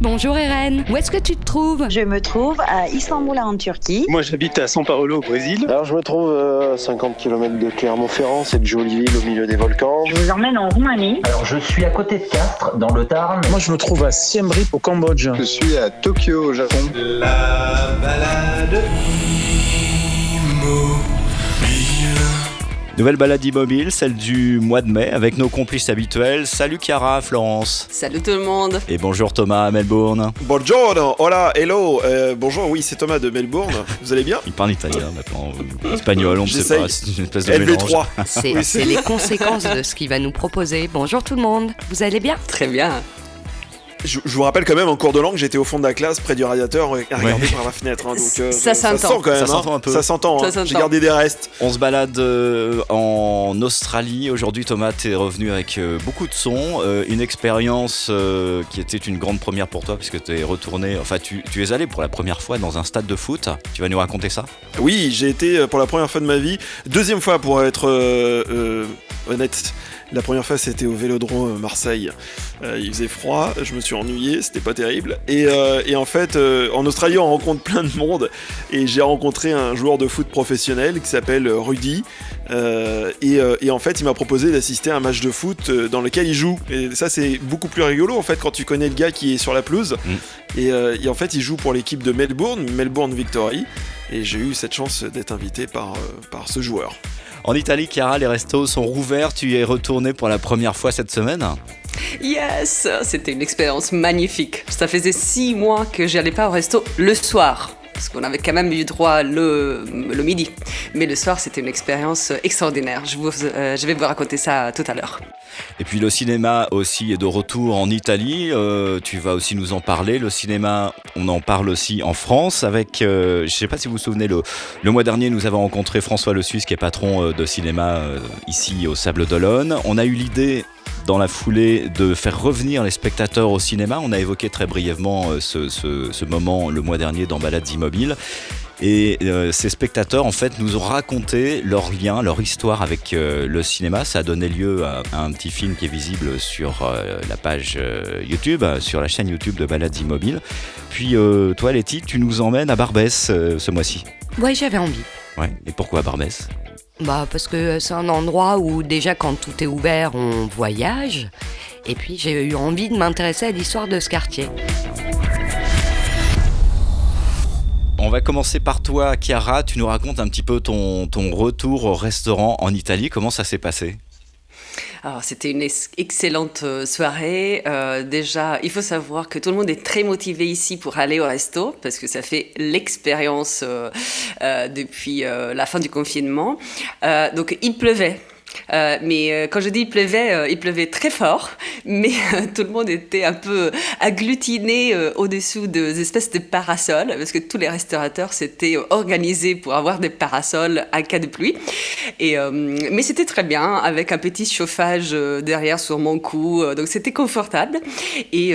Bonjour Eren, où est-ce que tu te trouves? Je me trouve à Istanbul en Turquie. Moi j'habite à São Paulo au Brésil. Alors je me trouve à 50 km de Clermont-Ferrand, cette jolie ville au milieu des volcans. Je vous emmène en Roumanie. Alors je suis à côté de Castres, dans le Tarn. Moi je me trouve à Siem Reap au Cambodge. Je suis à Tokyo au Japon. La balade Nouvelle balade immobile, celle du mois de mai, avec nos complices habituels. Salut Chiara, Florence. Salut tout le monde. Et bonjour Thomas à Melbourne. Bonjour, hola, hello. Euh, bonjour, oui, c'est Thomas de Melbourne. Vous allez bien? Il parle italien maintenant, espagnol, on ne sait pas, c'est une espèce de LV3. mélange. C'est c'est les conséquences de ce qu'il va nous proposer. Bonjour tout le monde, vous allez bien? Très bien. Je, je vous rappelle quand même, en cours de langue, j'étais au fond de la classe, près du radiateur, à regarder par la fenêtre. hein, donc, euh, Ça ça s'entend. sent quand même. Ça hein. s'entend un peu. Ça s'entend. Hein. s'entend. J'ai gardé des restes. On se balade euh, en Australie. Aujourd'hui, Thomas, t'es revenu avec euh, beaucoup de sons. euh, une expérience euh, qui était une grande première pour toi, puisque tu es retourné, enfin, tu, tu es allé pour la première fois dans un stade de foot. Tu vas nous raconter ça? Oui, j'ai été pour la première fois de ma vie, deuxième fois pour être euh, euh, honnête. La première fois c'était au Vélodrome euh, Marseille. Euh, il faisait froid, je me suis ennuyé, c'était pas terrible. Et, euh, et en fait, euh, en Australie, on rencontre plein de monde. Et j'ai rencontré un joueur de foot professionnel qui s'appelle Rudy. Et, et en fait, il m'a proposé d'assister à un match de foot dans lequel il joue. Et ça, c'est beaucoup plus rigolo en fait quand tu connais le gars qui est sur la pelouse. Et, euh, et en fait, il joue pour l'équipe de Melbourne, Melbourne Victory. Et j'ai eu cette chance d'être invité par, par ce joueur. En Italie, Chiara, les restos sont rouverts. Tu y es retourné pour la première fois cette semaine. Yes, c'était une expérience magnifique. Ça faisait six mois que j'allais pas au resto le soir. Parce qu'on avait quand même eu droit le, midi. Mais le soir, c'était une expérience extraordinaire. Je, vous, euh, je vais vous raconter ça tout à l'heure. Et puis le cinéma aussi est de retour en Italie. Euh, tu vas aussi nous en parler. Le cinéma, on en parle aussi en France avec, euh, je ne sais pas si vous vous souvenez, le, le mois dernier, nous avons rencontré François Le Suisse qui est patron de cinéma ici au Sable d'Olonne. On a eu l'idée dans la foulée de faire revenir les spectateurs au cinéma. On a évoqué très brièvement euh, ce, ce- ce moment le mois dernier dans Balades Immobiles. Et euh, ces spectateurs, en fait, nous ont raconté leur lien, leur histoire avec euh, le cinéma. Ça a donné lieu à, à un petit film qui est visible sur euh, la page YouTube, sur la chaîne YouTube de Balades Immobiles. Puis toi, Letty, tu nous emmènes à Barbès ce mois-ci. Ouais, j'avais envie. Ouais. Et pourquoi Barbès? Bah parce que c'est un endroit où déjà quand tout est ouvert, on voyage. Et puis j'ai eu envie de m'intéresser à l'histoire de ce quartier. On va commencer par toi, Chiara. Tu nous racontes un petit peu ton, ton retour au restaurant en Italie. Comment ça s'est passé? Alors, c'était une ex- excellente euh, soirée. Euh, déjà, il faut savoir que tout le monde est très motivé ici pour aller au resto parce que ça fait l'expérience euh, euh, depuis euh, la fin du confinement. Euh, donc, il pleuvait. Euh, mais euh, quand je dis il pleuvait, euh, il pleuvait très fort, mais tout le monde était un peu agglutiné au-dessous des espèces de parasols, parce que tous les restaurateurs s'étaient organisés pour avoir des parasols à cas de pluie. Et, mais c'était très bien, avec un petit chauffage derrière sur mon cou, donc c'était confortable. Et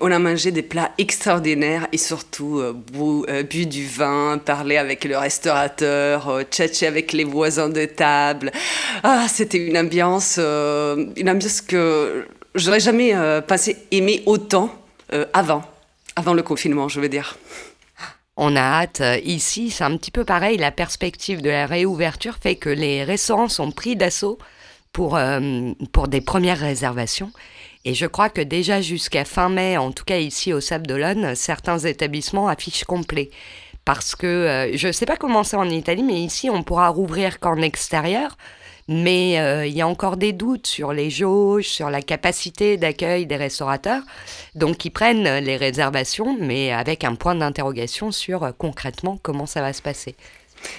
on a mangé des plats extraordinaires et surtout bu, du vin, parlé avec le restaurateur, tchatcher avec les voisins de table. Ah, c'était une ambiance, euh, une ambiance que j'aurais jamais euh, aimer autant euh, avant, avant le confinement, je veux dire. On a hâte. Euh, Ici, c'est un petit peu pareil. La perspective de la réouverture fait que les restaurants sont pris d'assaut pour, euh, pour des premières réservations. Et je crois que déjà jusqu'à fin mai, en tout cas ici au Sable d'Olonne, certains établissements affichent complet. Parce que je ne sais pas comment c'est en Italie, mais ici on pourra rouvrir qu'en extérieur. Mais euh, il y a encore des doutes sur les jauges, sur la capacité d'accueil des restaurateurs. Donc ils prennent les réservations, mais avec un point d'interrogation sur euh, concrètement comment ça va se passer.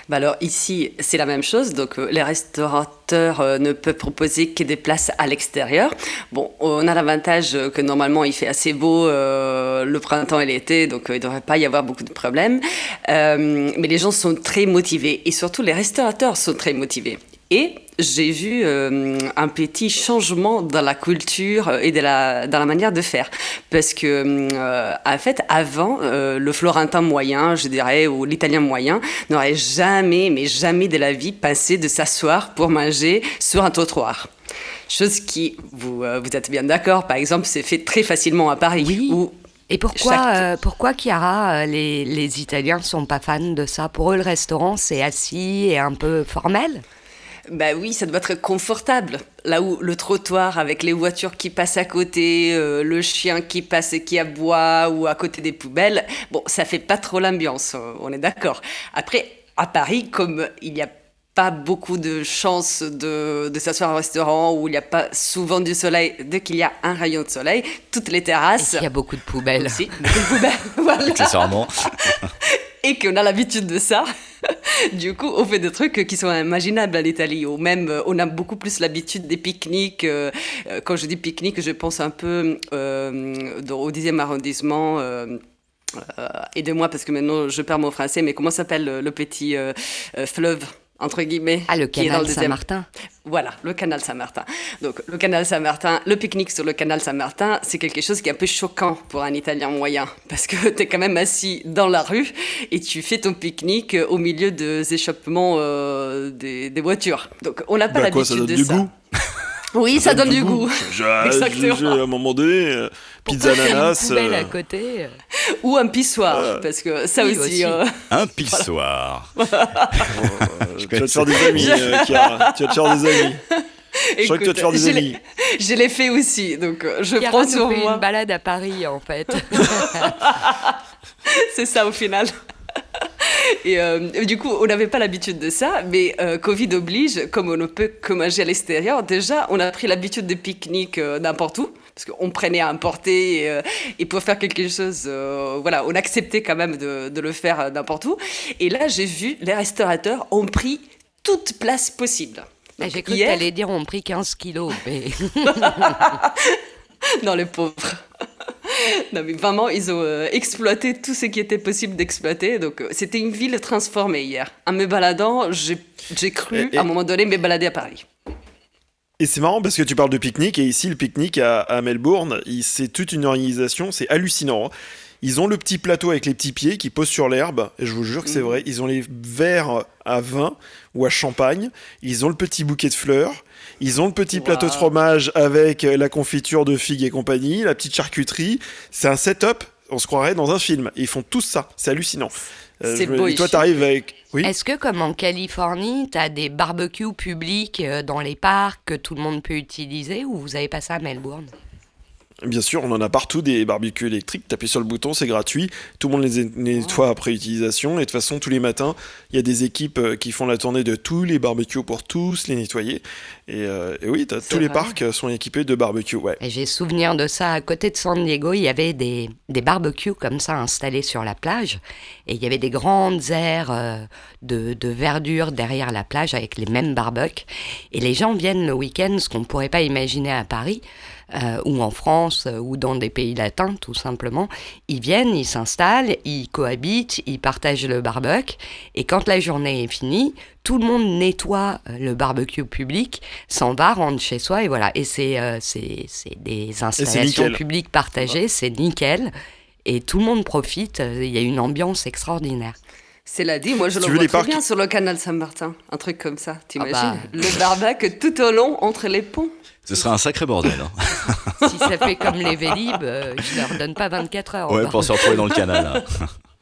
Bah alors ici, c'est la même chose. Donc euh, les restaurateurs ne peuvent proposer que des places à l'extérieur. Bon, on a l'avantage que normalement il fait assez beau le printemps et l'été, donc il ne devrait pas y avoir beaucoup de problèmes. Mais les gens sont très motivés et surtout les restaurateurs sont très motivés. Et j'ai vu euh, un petit changement dans la culture et de la, dans la manière de faire. Parce que, euh, en fait, avant, euh, le florentin moyen, je dirais, ou l'italien moyen, n'aurait jamais, mais jamais de la vie passé de s'asseoir pour manger sur un trottoir. Chose qui, vous, vous êtes bien d'accord, par exemple, c'est fait très facilement à Paris, Oui. où Et pourquoi, Chaque- euh, pourquoi Chiara, les, les Italiens sont pas fans de ça? Pour eux, le restaurant, c'est assis et un peu formel? Bah oui, ça doit être confortable. Là où le trottoir avec les voitures qui passent à côté, euh, le chien qui passe et qui aboie, ou à côté des poubelles, bon, ça fait pas trop l'ambiance, euh, on est d'accord. Après, à Paris, comme il n'y a pas beaucoup de chances de, de s'asseoir au restaurant où il n'y a pas souvent du soleil, dès qu'il y a un rayon de soleil, toutes les Et terrasses. qu'il y a beaucoup de poubelles. aussi, beaucoup de poubelles, voilà Accessoirement. et qu'on a l'habitude de ça. du coup, on fait des trucs qui sont imaginables à l'Italie. Ou même, euh, on a beaucoup plus l'habitude des pique-niques. euh, euh, quand je dis pique-nique, je pense un peu au 10e arrondissement. euh, Aidez-moi parce que maintenant je perds mon français, mais comment s'appelle le, petit fleuve? Entre guillemets Ah, le qui est dans canal le 10e? Saint-Martin. Voilà, le canal Saint-Martin. Donc, le canal Saint-Martin, le pique-nique sur le canal Saint-Martin, c'est quelque chose qui est un peu choquant pour un Italien moyen. Parce que tu es quand même assis dans la rue et tu fais ton pique-nique au milieu des échappements euh, des, des voitures. Donc, on n'a pas Bah quoi, ça l'habitude donne de du ça. goût? Oui, ça, donne du goût. J'ai- Exactement. j'ai- À un moment donné, euh, pizza Il y a une ananas. poubelle euh, à côté. Ou un pissoir, Euh, parce que ça oui, aussi. aussi. euh, Un pissoir. euh, tu vas te faire des amis, euh, Chiara. Tu vas te faire des amis. Je crois que tu vas te faire des amis. Je l'ai fait aussi, donc euh, je Chiara prends nous sur fait moi. une balade à Paris, en fait. C'est ça au final. Et euh, du coup, on n'avait pas l'habitude de ça, mais euh, Covid oblige, comme on ne peut que manger à l'extérieur, déjà, on a pris l'habitude de pique-nique euh, n'importe où, parce qu'on prenait à importer, et, euh, et pour faire quelque chose, voilà, on acceptait quand même de, de le faire n'importe où. Et là, j'ai vu, les restaurateurs ont pris toute place possible. Ah, J'ai cru que hier- t'allais dire on pris 15 kilos. Mais... Non, les pauvres. Non, mais vraiment, ils ont euh, exploité tout ce qui était possible d'exploiter. Donc, euh, c'était une ville transformée hier. En me baladant, j'ai cru, Et- et- à un moment donné, me balader à Paris. Et c'est marrant parce que tu parles de pique-nique et ici le pique-nique à, à Melbourne, c'est toute une organisation, c'est hallucinant. hein. Ils ont le petit plateau avec les petits pieds qui posent sur l'herbe, et je vous jure que c'est Mhm. vrai. Ils ont les verres à vin ou à champagne, ils ont le petit bouquet de fleurs, ils ont le petit Wow. plateau de fromage avec la confiture de figues et compagnie, la petite charcuterie. C'est un setup, on se croirait dans un film. Ils font tout ça, c'est hallucinant. Euh, C'est beau et toi, ici. t'arrives avec. Oui. Est-ce que, comme en Californie, tu as des barbecues publics euh, dans les parcs que tout le monde peut utiliser ou vous avez pas ça à Melbourne? Bien sûr, on en a partout des barbecues électriques. T'appuies sur le bouton, c'est gratuit. Tout le monde les nettoie après utilisation. Et de toute façon, tous les matins, il y a des équipes euh, qui font la tournée de tous les barbecues pour tous les nettoyer. Et, euh, et oui, tous les parcs sont équipés de barbecues. Ouais. Et j'ai souvenir de ça à côté de San Diego, il y avait des, des barbecues comme ça installés sur la plage. Et il y avait des grandes aires euh, de, de verdure derrière la plage avec les mêmes barbecues. Et les gens viennent le week-end, ce qu'on ne pourrait pas imaginer à Paris. euh, ou en France, euh, ou dans des pays latins, tout simplement. Ils viennent, ils s'installent, ils cohabitent, ils partagent le barbecue. Et quand la journée est finie, tout le monde nettoie euh, le barbecue public, s'en va, rentre chez soi, et voilà. Et c'est euh, c'est- c'est des installations nickel. publiques partagées, c'est nickel. Et tout le monde profite, euh, il y a une ambiance extraordinaire. C'est la dit, moi je Si le vois très parcs- bien sur le canal Saint-Martin. Un truc comme ça, t'imagines bah. Le barbecue tout au long entre les ponts. Ce serait un sacré bordel. hein. si ça fait comme les Vélib, euh, je leur donne pas 24 heures. Ouais, pour se retrouver dans le canal. là.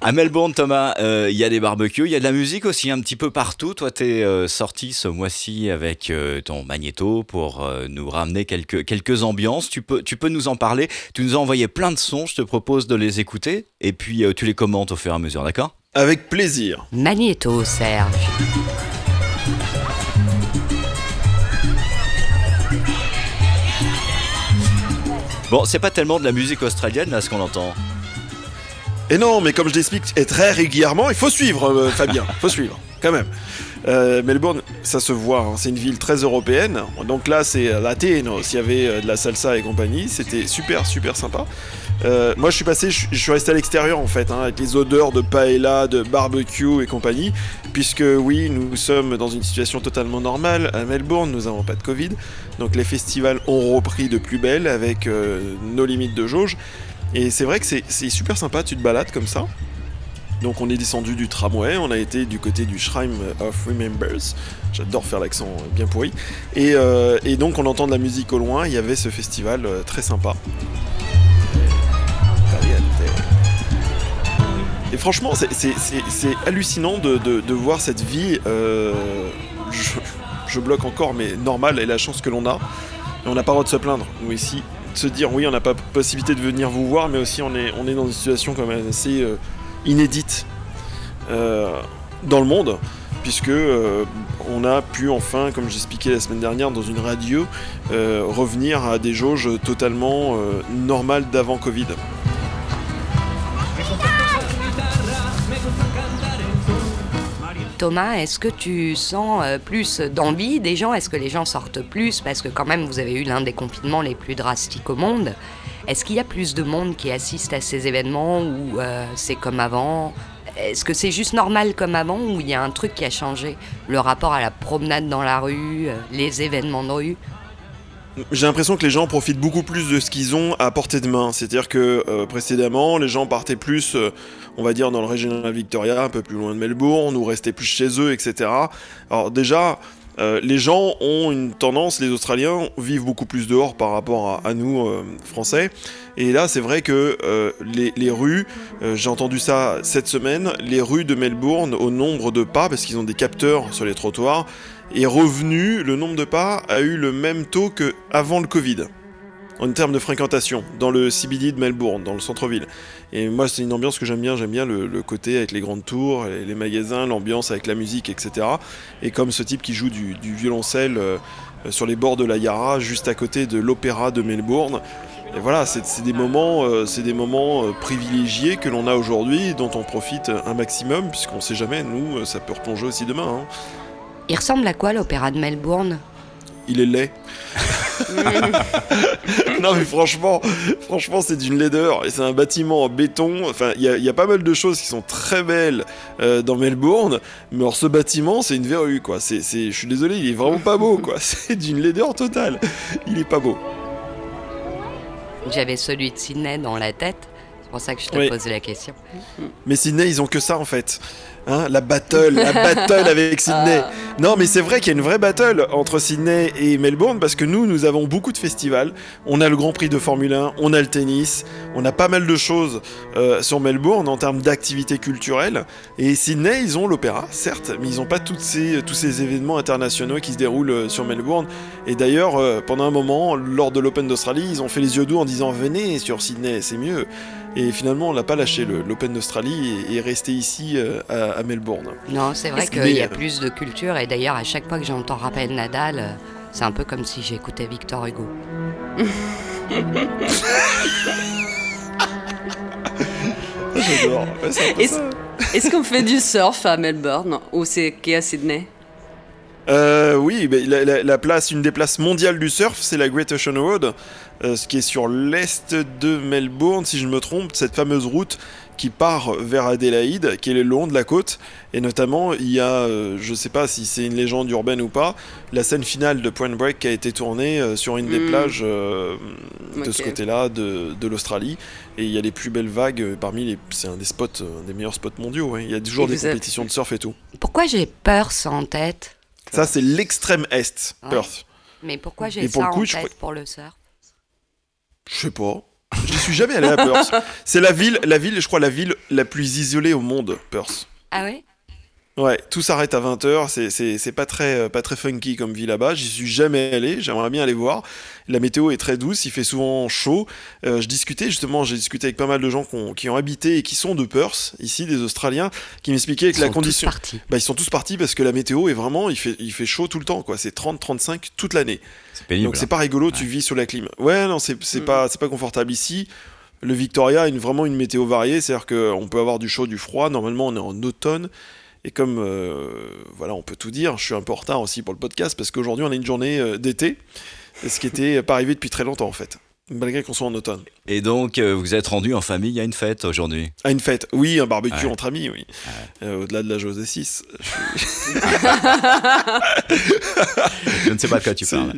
À Melbourne, Thomas, euh, il y a des barbecues, il y a de la musique aussi un petit peu partout. Toi, tu es sorti ce mois-ci avec euh, ton magnéto pour euh, nous ramener quelques, quelques ambiances. Tu peux, tu peux nous en parler. Tu nous as envoyé plein de sons, je te propose de les écouter et puis euh, tu les commentes au fur et à mesure, d'accord? Avec plaisir. Magnéto, Serge. Bon, c'est pas tellement de la musique australienne là ce qu'on entend. Et non, mais comme je l'explique et très régulièrement, il faut suivre, euh, Fabien. Il faut suivre, quand même. Euh, Melbourne, ça se voit, hein, c'est une ville très européenne. Donc là, c'est latino. S'il y avait euh, de la salsa et compagnie, c'était super, super sympa. Euh, moi, je suis passé, je, suis resté à l'extérieur en fait, hein, avec les odeurs de paella, de barbecue et compagnie, puisque oui, nous sommes dans une situation totalement normale à Melbourne. Nous n'avons pas de Covid, donc les festivals ont repris de plus belle avec euh, nos limites de jauge. Et c'est vrai que c'est super sympa, tu te balades comme ça. Donc on est descendu du tramway, on a été du côté du Shrine of Remembers. J'adore faire l'accent bien pourri. Et, euh, et donc on entend de la musique au loin, il y avait ce festival euh, très sympa. franchement, c'est- hallucinant de, voir cette vie. euh, je, je bloque encore, mais normal, et la chance que l'on a. Et on n'a pas le droit de se plaindre, nous ici. De se dire, oui, on n'a pas possibilité de venir vous voir, mais aussi on est, on est dans une situation quand même assez euh, inédite euh, dans le monde, puisque euh, on a pu enfin, comme j'expliquais la semaine dernière dans une radio, revenir à des jauges totalement normales d'avant Covid. Thomas, est-ce que tu sens euh, plus d'envie des gens? Est-ce que les gens sortent plus? Parce que quand même, vous avez eu l'un des confinements les plus drastiques au monde. Est-ce qu'il y a plus de monde qui assiste à ces événements ou euh, c'est comme avant? Est-ce que c'est juste normal comme avant ou il y a un truc qui a changé? Le rapport à la promenade dans la rue, euh, les événements de rue? J'ai l'impression que les gens profitent beaucoup plus de ce qu'ils ont à portée de main. C'est-à-dire que euh, précédemment, les gens partaient plus, euh, on va dire, dans le régional Victoria, un peu plus loin de Melbourne, ou restaient plus chez eux, etc. Alors déjà, euh, les gens ont une tendance, les Australiens vivent beaucoup plus dehors par rapport à, nous, Français. Et là, c'est vrai que les, rues, j'ai entendu ça cette semaine, les rues de Melbourne, au nombre de pas, parce qu'ils ont des capteurs sur les trottoirs, est revenu, le nombre de pas a eu le même taux que avant le Covid, en termes de fréquentation, dans le CBD de Melbourne, dans le centre-ville. Et moi, c'est une ambiance que j'aime bien, j'aime bien le, côté avec les grandes tours, les, magasins, l'ambiance avec la musique, etc. Et comme ce type qui joue du, violoncelle euh, euh, sur les bords de la Yarra, juste à côté de l'opéra de Melbourne. Et voilà, c'est des moments, euh, c'est des moments euh, privilégiés que l'on a aujourd'hui, dont on profite un maximum, puisqu'on sait jamais, nous, euh, ça peut replonger aussi demain. hein. Il ressemble à quoi l'opéra de Melbourne? Il est laid. non mais franchement, franchement c'est d'une laideur et c'est un bâtiment en béton. Enfin, il y, a- il y a pas mal de choses qui sont très belles euh, dans Melbourne, mais alors ce bâtiment c'est une verrue quoi. C'est, je suis désolé, il est vraiment pas beau quoi. C'est d'une laideur totale. Il est pas beau. J'avais celui de Sydney dans la tête. C'est pour ça que je te Oui. la question. Mais Sydney, ils ont que ça en fait. Hein, la battle, la battle avec Sydney. Non, mais c'est vrai qu'il y a une vraie battle entre Sydney et Melbourne parce que nous, nous avons beaucoup de festivals. On a le Grand Prix de Formule 1, on a le tennis, on a pas mal de choses euh, sur Melbourne en termes d'activités culturelles. Et Sydney, ils ont l'opéra, certes, mais ils n'ont pas toutes ces, tous ces événements internationaux qui se déroulent euh, sur Melbourne. Et d'ailleurs, euh, pendant un moment, lors de l'Open d'Australie, ils ont fait les yeux doux en disant venez sur Sydney, c'est mieux. Et finalement, on l'a pas lâché. le- L'Open d'Australie et est resté ici euh, à, à Melbourne. Non, c'est vrai qu'il y a plus de culture et d'ailleurs à chaque fois que j'entends Raphaël Nadal, euh, c'est un peu comme si j'écoutais Victor Hugo. J'adore. Est-ce qu'on fait du surf à Melbourne ou c'est qu'à Sydney? Euh, oui, mais la, la- la place, une des places mondiales du surf, c'est la Great Ocean Road, euh, ce qui est sur l'est de Melbourne, si je me trompe, cette fameuse route qui part vers Adélaïde, qui est le long de la côte, et notamment il y a, euh, je sais pas si c'est une légende urbaine ou pas, la scène finale de Point Break qui a été tournée euh, sur une des Mm. plages euh, de ce côté-là de, de l'Australie, et il y a les plus belles vagues euh, parmi les, c'est un des spots, euh, un des meilleurs spots mondiaux. ouais. Il y a toujours Et des avez- compétitions de surf et tout. Pourquoi j'ai peur ça en tête? Ça c'est l'extrême est, Ouais. Perth. Mais pourquoi j'ai pour ça coup, en je tête pour le surf Je sais pas. Je suis jamais allé à Perth. C'est la ville, la ville, je crois, la ville la plus isolée au monde, Perth. Ah ouais? Ouais, tout s'arrête à 20h, c'est- c'est c'est pas très, euh, pas très funky comme ville là-bas, j'y suis jamais allé, j'aimerais bien aller voir. La météo est très douce, il fait souvent chaud. Euh, je discutais justement, j'ai discuté avec pas mal de gens qui ont, qui ont habité et qui sont de Perth, ici des Australiens, qui m'expliquaient Ils que la sont condition... tous partis. Bah, ils sont tous partis parce que la météo est vraiment, il fait, il fait chaud tout le temps, quoi. C'est 30-35 toute l'année. C'est pénible. Donc c'est pas rigolo, tu vis sous la clim. Ouais, non, c'est c'est Mm. pas, c'est pas confortable ici. Le Victoria a une, vraiment une météo variée, c'est-à-dire qu'on peut avoir du chaud, du froid. Normalement, on est en automne. Et comme, euh, voilà, on peut tout dire, je suis un peu en retard aussi pour le podcast parce qu'aujourd'hui, on a une journée euh, d'été, ce qui était pas arrivé depuis très longtemps en fait, malgré qu'on soit en automne. Et donc, euh, vous êtes rendu en famille à une fête aujourd'hui? À une fête, oui, un barbecue Ouais. entre amis, oui. Euh, Au-delà de la José 6. Je ne sais pas de quoi tu parles.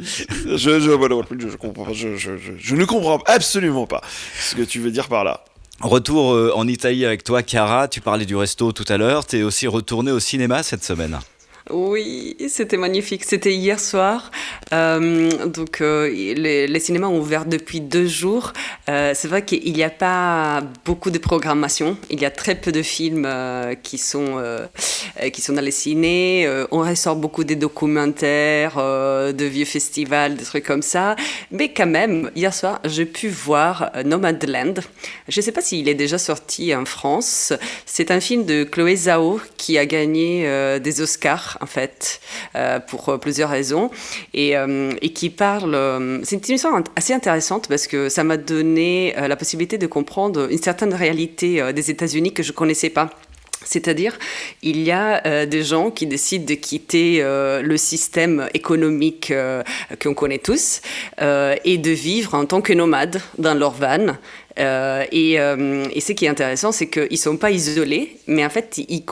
comprends je ne comprends absolument pas ce que tu veux dire par là. Retour euh, en Italie avec toi, Cara. Tu parlais du resto tout à l'heure. Tu es aussi retourné au cinéma cette semaine. Oui, c'était magnifique. C'était hier soir. Euh, donc, euh, les, cinémas ont ouvert depuis deux jours. Euh, c'est vrai qu'il n'y a pas beaucoup de programmation. Il y a très peu de films qui, sont, qui sont dans les ciné. on ressort beaucoup des documentaires, de vieux festivals, des trucs comme ça. Mais quand même, hier soir, j'ai pu voir Nomadland. Je ne sais pas s'il est déjà sorti en France. C'est un film de Chloé Zhao qui a gagné des Oscars en fait, euh, pour euh, plusieurs raisons, et, euh, qui parle. c'est une histoire assez intéressante parce que ça m'a donné la possibilité de comprendre une certaine réalité des États-Unis que je connaissais pas. C'est-à-dire, il y a des gens qui décident de quitter le système économique qu'on connaît tous et de vivre en tant que nomades dans leur van euh, et, euh, et, ce qui est intéressant, c'est qu'ils ne sont pas isolés, mais en fait, il,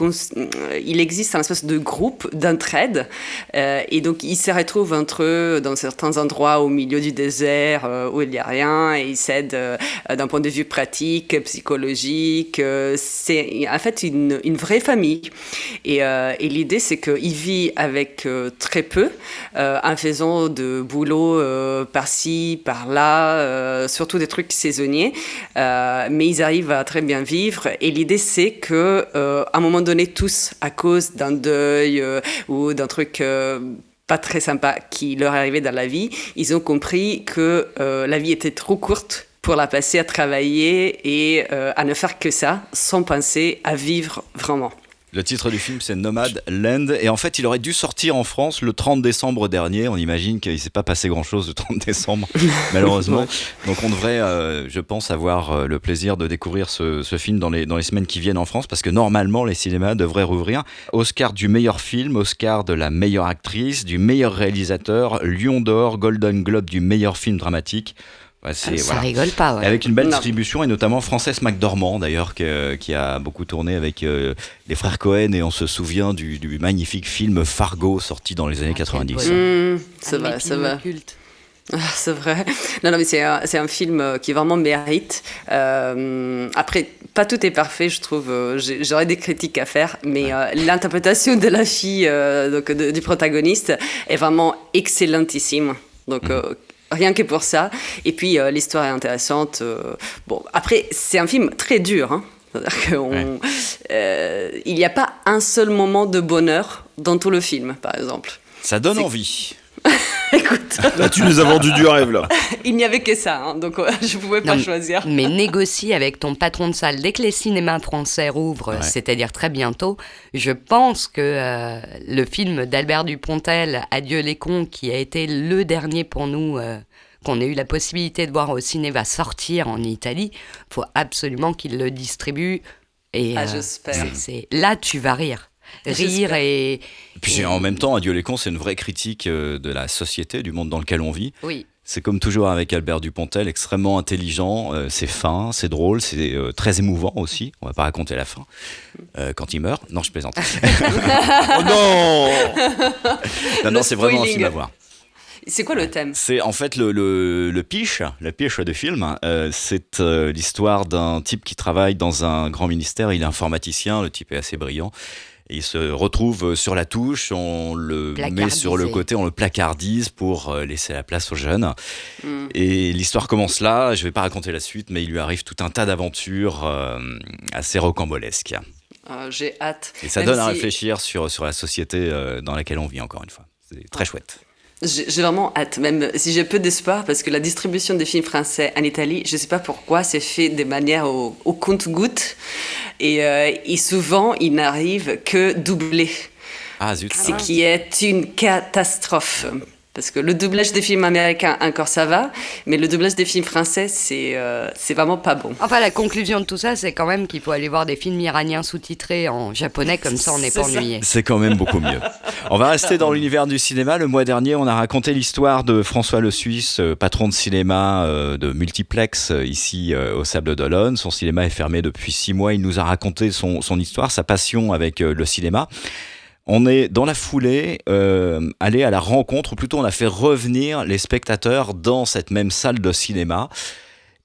il existe un espèce de groupe d'entraide. Euh, et donc, ils se retrouvent entre eux dans certains endroits au milieu du désert où il n'y a rien, et ils s'aident d'un point de vue pratique, psychologique. c'est en fait une, une, vraie famille. Et, et l'idée, c'est qu'ils vivent avec très peu, en faisant de boulot par-ci, par-là, surtout des trucs saisonniers. Euh, mais ils arrivent à très bien vivre. Et l'idée, c'est que euh, à un moment donné, tous, à cause d'un deuil euh, ou d'un truc pas très sympa qui leur arrivé dans la vie, ils ont compris que la vie était trop courte pour la passer à travailler et à ne faire que ça, sans penser à vivre vraiment. Le titre du film, c'est Nomad Land. Et en fait, il aurait dû sortir en France le 30 décembre dernier. On imagine qu'il ne s'est pas passé grand-chose le 30 décembre, malheureusement. Donc, on devrait, euh, je pense, avoir euh, le plaisir de découvrir ce, ce, film dans les, dans les semaines qui viennent en France, parce que normalement, les cinémas devraient rouvrir. Oscar du meilleur film, Oscar de la meilleure actrice, du meilleur réalisateur, Lion d'or, Golden Globe du meilleur film dramatique. Ouais, ça voilà. rigole pas. Ouais. avec une belle non. distribution et notamment Frances McDormand d'ailleurs qui a beaucoup tourné avec euh, les frères Cohen et on se souvient du, du, magnifique film Fargo sorti dans les années 90. Mmh, ça va, ça va. Ah, c'est vrai. Non, non, mais c'est un, un, film qui vraiment mérite. Euh, après, pas tout est parfait, je trouve. J'aurais des critiques à faire, mais euh, l'interprétation de la fille, euh, donc de, du protagoniste, est vraiment excellentissime. Donc, mmh. Rien que pour ça. Et puis, euh, l'histoire est intéressante. Euh, bon, après, c'est un film très dur. Hein. Ouais. Euh, il n'y a pas un seul moment de bonheur dans tout le film, par exemple. Ça donne envie. Écoute. Là, tu nous as vendu du rêve, là. Il n'y avait que ça, hein, donc je ne pouvais pas non, choisir. Mais négocie avec ton patron de salle. Dès que les cinémas français rouvrent, ouais. c'est-à-dire très bientôt, je pense que euh, le film d'Albert Dupontel, Adieu les cons, qui a été le dernier pour nous, euh, qu'on ait eu la possibilité de voir au ciné, va sortir en Italie. Il faut absolument qu'il le distribue. Et, ah, euh, j'espère. Là, tu vas rire rire et. Puis et... en même temps, Adieu les cons, c'est une vraie critique euh, de la société, du monde dans lequel on vit. Oui. C'est comme toujours avec Albert Dupontel, extrêmement intelligent, euh, c'est fin, c'est drôle, c'est euh, très émouvant aussi. On va pas raconter la fin euh, quand il meurt. Non, je plaisante. oh non Non, non, c'est vraiment un film à voir. C'est quoi le thème? C'est en fait le, le, le, piche, la piche de film. Euh, c'est euh, l'histoire d'un type qui travaille dans un grand ministère. Il est informaticien, le type est assez brillant. Il se retrouve sur la touche, on le met sur le côté, on le placardise pour laisser la place aux jeunes. Mm. Et l'histoire commence là, je vais pas raconter la suite, mais il lui arrive tout un tas d'aventures euh, assez rocambolesques. Euh, J'ai hâte. Et ça Même donne si... à réfléchir sur, sur la société euh, dans laquelle on vit, encore une fois. C'est très chouette. J'ai vraiment hâte, même si j'ai peu d'espoir, parce que la distribution des films français en Italie, je ne sais pas pourquoi, c'est fait de manière au, au compte-goutte. Et, euh, et, souvent, il n'arrive que doublé. Ah, zut. Ce qui est une catastrophe. Parce que le doublage des films américains, encore ça va, mais le doublage des films français, c'est euh, c'est vraiment pas bon. Enfin, la conclusion de tout ça, c'est quand même qu'il faut aller voir des films iraniens sous-titrés en japonais, comme ça on n'est pas ennuyé. C'est quand même beaucoup mieux. on va rester dans l'univers du cinéma. Le mois dernier, on a raconté l'histoire de François Le Suisse, patron de cinéma euh, de multiplex euh, ici au Sable d'Olonne. Son cinéma est fermé depuis six mois. Il nous a raconté son, son histoire, sa passion avec le cinéma. On est dans la foulée euh, allé à la rencontre, ou plutôt on a fait revenir les spectateurs dans cette même salle de cinéma.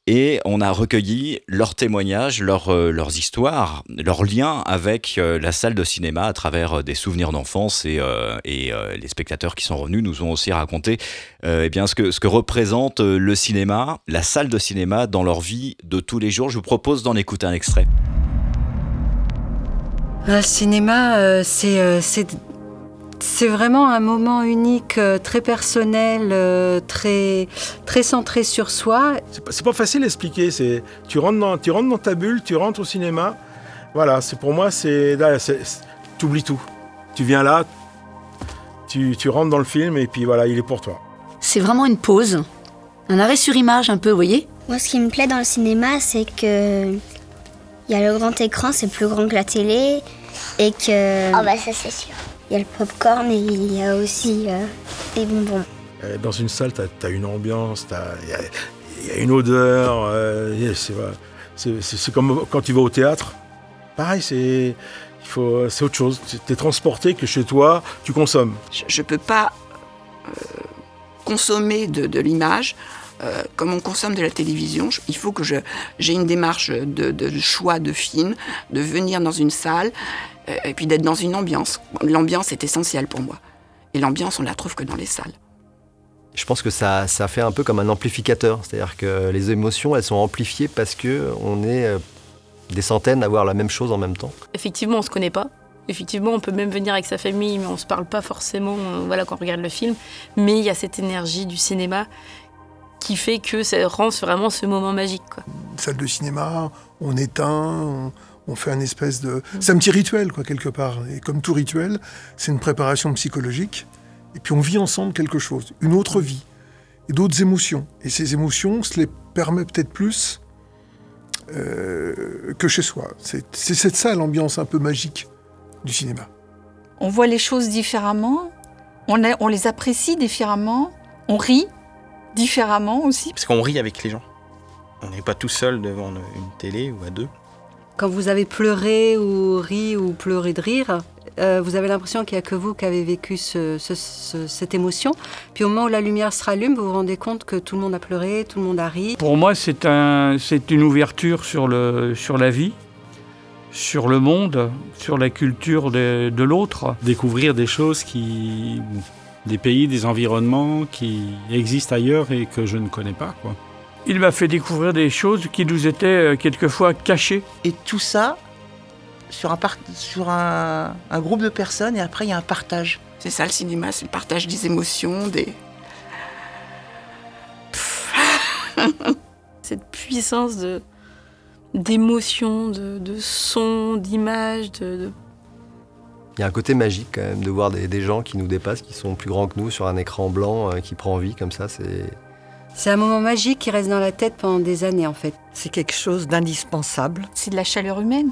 et on a recueilli leurs témoignages, leurs, euh, histoires, leurs liens avec euh, la salle de cinéma à travers des souvenirs d'enfance et, les spectateurs qui sont revenus nous ont aussi raconté eh bien, ce, que, ce que représente le cinéma, la salle de cinéma dans leur vie de tous les jours. Je vous propose d'en écouter un extrait. Le cinéma, euh, c'est euh, c'est c'est vraiment un moment unique, euh, très personnel, très très centré sur soi. C'est pas, c'est pas facile à expliquer. C'est tu rentres dans tu rentres dans ta bulle, tu rentres au cinéma. Voilà, c'est pour moi c'est là, c'est- c'est- t'oublies tout. Tu viens là, tu, tu rentres dans le film et puis voilà, il est pour toi. C'est vraiment une pause, un arrêt sur image un peu, vous voyez? Moi, ce qui me plaît dans le cinéma, c'est que il y a le grand écran, c'est plus grand que la télé, et que. Oh bah ça c'est sûr. Il y a le popcorn et il y a aussi euh, des bonbons. Euh, Dans une salle, tu as, une ambiance, t'as- il y a, il y a une odeur. euh, c'est comme quand tu vas au théâtre. Pareil, c'est il faut- c'est autre chose. Tu es transporté que chez toi, tu consommes. Je ne peux pas euh, consommer de, de l'image euh, comme on consomme de la télévision. Je- Il faut que je- j'ai une démarche de, de choix de film, de venir dans une salle euh, et puis d'être dans une ambiance. L'ambiance est essentielle pour moi. Et l'ambiance, on la trouve que dans les salles. Je pense que ça, ça fait un peu comme un amplificateur, c'est-à-dire que les émotions, elles sont amplifiées parce que on est euh, des centaines à voir la même chose en même temps. Effectivement, on se connaît pas. Effectivement, on peut même venir avec sa famille, mais on se parle pas forcément euh, voilà, quand on regarde le film. Mais il y a cette énergie du cinéma qui fait que ça rend vraiment ce moment magique. Quoi. salle de cinéma, on éteint, on, on fait un espèce de... C'est un petit rituel, quoi, quelque part. Et comme tout rituel, c'est une préparation psychologique. Et puis on vit ensemble quelque chose, une autre vie, et d'autres émotions. Et ces émotions, on se les permet peut-être plus euh, que chez soi. C'est c'est cette ça l'ambiance un peu magique du cinéma. On voit les choses différemment, on, a- on les apprécie différemment, on rit différemment aussi. Parce qu'on rit avec les gens. On n'est pas tout seul devant une télé ou à deux. Quand vous avez pleuré ou ri ou pleuré de rire, euh, vous avez l'impression qu'il n'y a que vous qui avez vécu ce- ce- ce- cette émotion. Puis au moment où la lumière se rallume, vous vous rendez compte que tout le monde a pleuré, tout le monde a ri. Pour moi, c'est un, c'est une ouverture sur, le, sur la vie, sur le monde, sur la culture de, de l'autre. Découvrir des choses qui. des pays, des environnements qui existent ailleurs et que je ne connais pas. Quoi. Il m'a fait découvrir des choses qui nous étaient euh, quelquefois cachées. Et tout ça sur un, par- sur un, un groupe de personnes et après il y a un partage. C'est ça le cinéma, c'est le partage des émotions, des... Cette puissance de d'émotion, de, de son, d'image, de, de Il y a un côté magique quand même de voir des, des gens qui nous dépassent, qui sont plus grands que nous sur un écran blanc euh, qui prend vie comme ça. C'est C'est un moment magique qui reste dans la tête pendant des années en fait. C'est quelque chose d'indispensable. C'est de la chaleur humaine.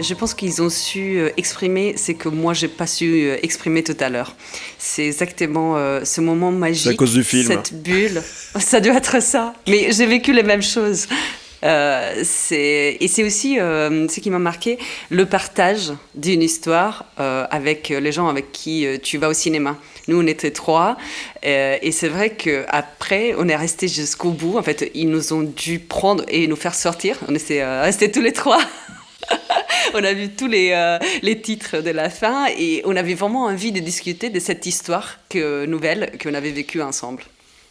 Je pense qu'ils ont su euh, exprimer ce que moi j'ai pas su euh, exprimer tout à l'heure. C'est exactement euh, ce moment magique. C'est à cause du film. Cette bulle. ça doit être ça. Mais j'ai vécu les mêmes choses. Euh, et c'est aussi euh, ce qui m'a marqué, le partage d'une histoire euh, avec les gens avec qui tu vas au cinéma. Nous, on était trois, et c'est vrai qu'après, on est resté jusqu'au bout. En fait, ils nous ont dû prendre et nous faire sortir. On était restés tous les trois. on a vu tous les, les titres de la fin et on avait vraiment envie de discuter de cette histoire que, nouvelle qu'on avait vécue ensemble.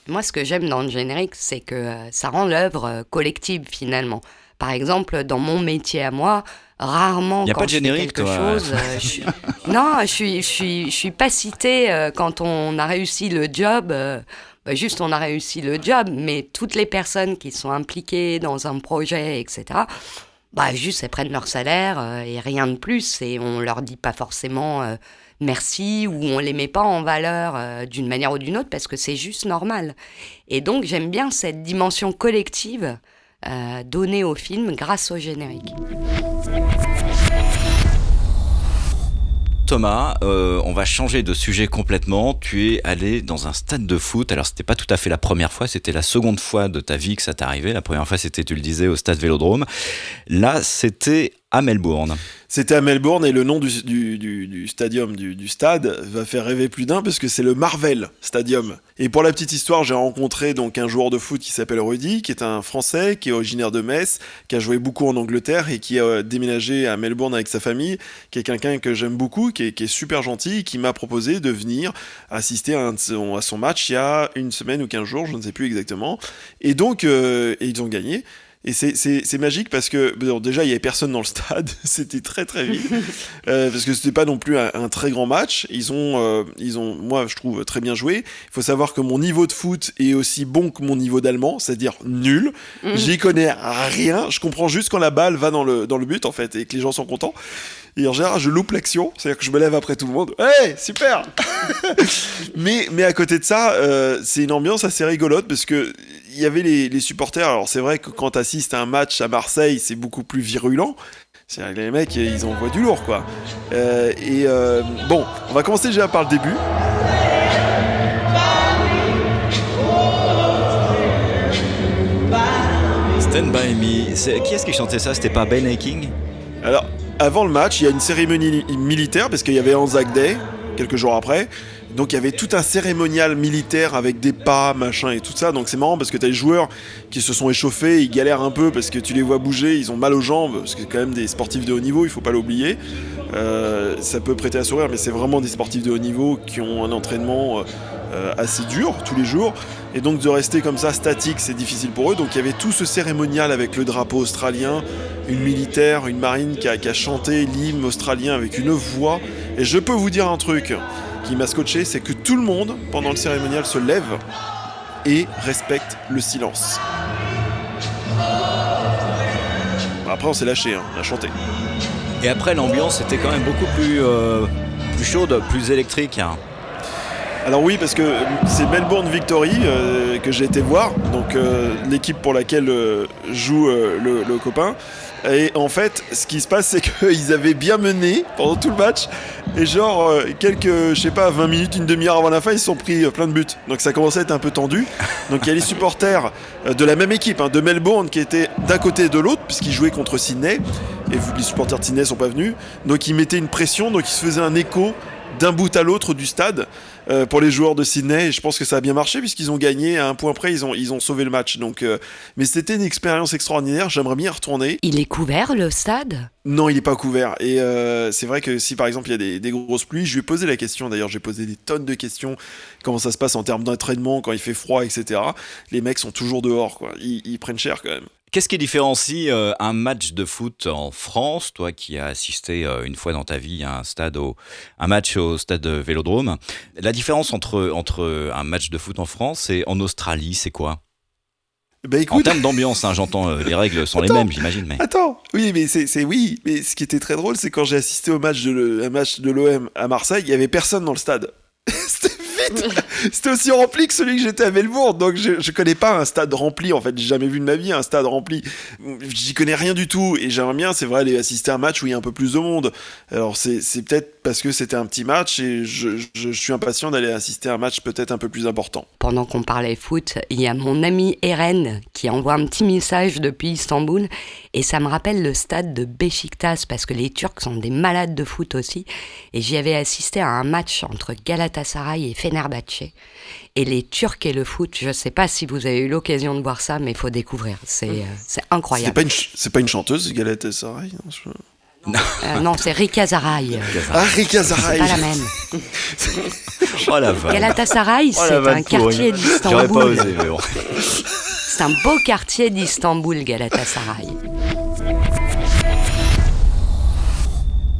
Moi, ce que j'aime dans le générique, c'est que euh, ça rend l'œuvre euh, collective finalement. Par exemple, dans mon métier à moi, rarement Y a quand pas de générique, quelque toi. chose, euh, je suis- non, je suis, je suis, je suis pas citée euh, quand on a réussi le job. euh, bah, juste, on a réussi le job, mais toutes les personnes qui sont impliquées dans un projet, etc. Bah, juste, elles prennent leur salaire euh, et rien de plus, et on leur dit pas forcément euh, merci ou on les met pas en valeur euh, d'une manière ou d'une autre parce que c'est juste normal. Et donc, j'aime bien cette dimension collective donnée au film grâce au générique. Thomas, euh, on va changer de sujet complètement. Tu es allé dans un stade de foot. Alors, c'était pas tout à fait la première fois, c'était la seconde fois de ta vie que ça arrivé. La première fois, c'était, tu le disais, au stade Vélodrome. Là, c'était à Melbourne. C'était à Melbourne et le nom du, du, du, du stadium, du, stade, va faire rêver plus d'un parce que c'est le Marvel Stadium. Et pour la petite histoire, j'ai rencontré donc un joueur de foot qui s'appelle Rudy, qui est un Français, qui est originaire de Metz, qui a joué beaucoup en Angleterre et qui a déménagé à Melbourne avec sa famille, qui est quelqu'un que j'aime beaucoup, qui est, qui est, super gentil, qui m'a proposé de venir assister à, son, match il y a une semaine ou quinze jours, je ne sais plus exactement. Et donc, euh, ils ont gagné. Et c'est magique parce que bon, déjà il y avait personne dans le stade, c'était très très vite euh, parce que c'était pas non plus un, un, très grand match. Ils ont euh, ils ont moi je trouve très bien joué. Il faut savoir que mon niveau de foot est aussi bon que mon niveau d'allemand, c'est-à-dire nul. Mmh. J'y connais rien. Je comprends juste quand la balle va dans le dans le but en fait et que les gens sont contents. Et en général, je loupe l'action, c'est-à-dire que je me lève après tout le monde. Hey, super mais, mais à côté de ça, euh, c'est une ambiance assez rigolote parce que il y avait les, les supporters. Alors, c'est vrai que quand tu assistes à un match à Marseille, c'est beaucoup plus virulent. C'est les mecs, ils envoient du lourd, quoi. Euh, et euh, bon, on va commencer déjà par le début. Stand By Me. Qui est-ce qui chantait ça? C'était pas Ben Alors, avant le match, il y a une cérémonie militaire parce qu'il y avait Anzac Day quelques jours après. Donc il y avait tout un cérémonial militaire avec des pas, machin et tout ça. Donc c'est marrant parce que tu as les joueurs qui se sont échauffés, ils galèrent un peu parce que tu les vois bouger, ils ont mal aux jambes, parce que c'est quand même des sportifs de haut niveau, il faut pas l'oublier. Euh, ça peut prêter à sourire, mais c'est vraiment des sportifs de haut niveau qui ont un entraînement euh, assez dur tous les jours. Et donc de rester comme ça statique, c'est difficile pour eux. Donc il y avait tout ce cérémonial avec le drapeau australien, une militaire, une marine qui a chanté l'hymne australien avec une voix. Et je peux vous dire un truc qui m'a scotché, c'est que tout le monde, pendant le cérémonial, se lève et respecte le silence. Après, on s'est lâché, hein, on a chanté. Et après, l'ambiance était quand même beaucoup plus, euh, plus chaude, plus électrique. Hein. Alors oui, parce que c'est Melbourne Victory euh, que j'ai été voir, donc euh, l'équipe pour laquelle joue le, le, copain. Et en fait, ce qui se passe, c'est qu'ils avaient bien mené pendant tout le match. Et genre, quelques, je sais pas, 20 minutes, une demi-heure avant la fin, ils se sont pris plein de buts. Donc ça commençait à être un peu tendu. Donc il y a les supporters de la même équipe, hein, de Melbourne, qui étaient d'un côté et de l'autre, puisqu'ils jouaient contre Sydney. Et les supporters de Sydney sont pas venus. Donc ils mettaient une pression, donc ils se faisaient un écho d'un bout à l'autre du stade euh, pour les joueurs de Sydney. Et je pense que ça a bien marché puisqu'ils ont gagné à un point près, ils ont, ils ont sauvé le match. Donc, euh, mais c'était une expérience extraordinaire. J'aimerais bien y retourner. Il est couvert le stade? Non, il n'est pas couvert. Et euh, c'est vrai que si par exemple il y a des, des, grosses pluies, je lui ai posé la question. D'ailleurs, j'ai posé des tonnes de questions. Comment ça se passe en termes d'entraînement quand il fait froid, etc. Les mecs sont toujours dehors. Quoi. Ils, ils prennent cher quand même. Qu'est-ce qui différencie euh, un match de foot en France, toi qui as assisté euh, une fois dans ta vie à un stade, au, un match au stade Vélodrome? La différence entre entre un match de foot en France et en Australie, c'est quoi? Bah écoute... En termes d'ambiance, hein, j'entends, euh, les règles sont Attends, les mêmes, j'imagine. Mais... Attends, oui, mais c'est oui, mais ce qui était très drôle, c'est quand j'ai assisté au match de le, un match de l'OM à Marseille, il y avait personne dans le stade. C'était aussi rempli que celui que j'étais à Melbourne, donc je, je connais pas un stade rempli. En fait, j'ai jamais vu de ma vie un stade rempli. J'y connais rien du tout et j'aimerais bien, c'est vrai, aller assister à un match où il y a un peu plus de monde. Alors c'est peut-être parce que c'était un petit match et je, je, je suis impatient d'aller assister à un match peut-être un peu plus important. Pendant qu'on parlait foot, il y a mon ami Eren qui envoie un petit message depuis Istanbul et ça me rappelle le stade de Beşiktaş parce que les Turcs sont des malades de foot aussi et j'y avais assisté à un match entre Galatasaray et Fenerbahçe. Et les Turcs et le foot, je ne sais pas si vous avez eu l'occasion de voir ça, mais il faut découvrir. C'est euh, incroyable. C'est pas, une, pas une chanteuse, Galatasaray hein, je... Non, euh, non c'est Rika Zaraï. Ah, Rika Zaraï. C'est pas la même. oh la vache. Galatasaray, c'est oh, un quartier J'aurais pas d'Istanbul. osé, mais bon. C'est un beau quartier d'Istanbul, Galatasaray.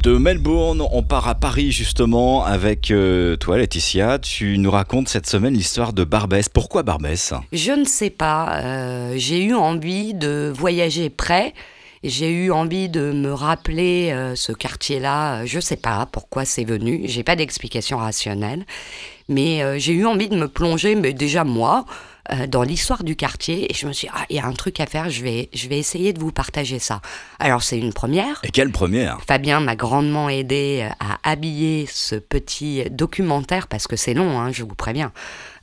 De Melbourne, on part à Paris justement avec euh, toi Laetitia. Tu nous racontes cette semaine l'histoire de Barbès. Pourquoi Barbès? Je ne sais pas. euh, J'ai eu envie de voyager près. J'ai eu envie de me rappeler euh, ce quartier-là. Je sais pas pourquoi c'est venu. J'ai pas d'explication rationnelle. Mais j'ai eu envie de me plonger, mais déjà moi, euh, dans l'histoire du quartier. Et je me suis dit, ah, il y a un truc à faire. Je vais, je vais essayer de vous partager ça. Alors, c'est une première. Et quelle première? Fabien m'a grandement aidé euh, à habiller ce petit documentaire parce que c'est long, hein, je vous préviens.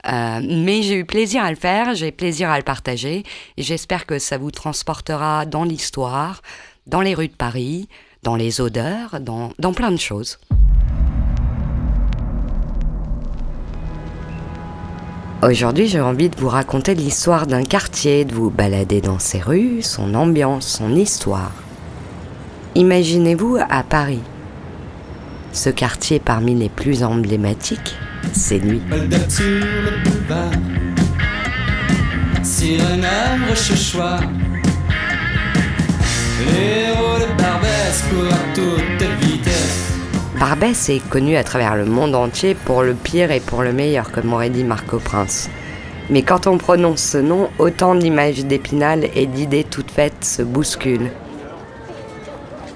Euh, mais j'ai eu plaisir à le faire, j'ai plaisir à le partager et j'espère que ça vous transportera dans l'histoire, dans les rues de Paris, dans les odeurs, dans, dans plein de choses. Aujourd'hui, j'ai envie de vous raconter l'histoire d'un quartier, de vous balader dans ses rues, son ambiance, son histoire. Imaginez-vous à Paris. Ce quartier parmi les plus emblématiques, c'est lui. De toute vitesse. Barbès est connu à travers le monde entier pour le pire et pour le meilleur, comme aurait dit Marco Prince. Mais quand on prononce ce nom, autant d'images d'Épinal et d'idées toutes faites se bousculent.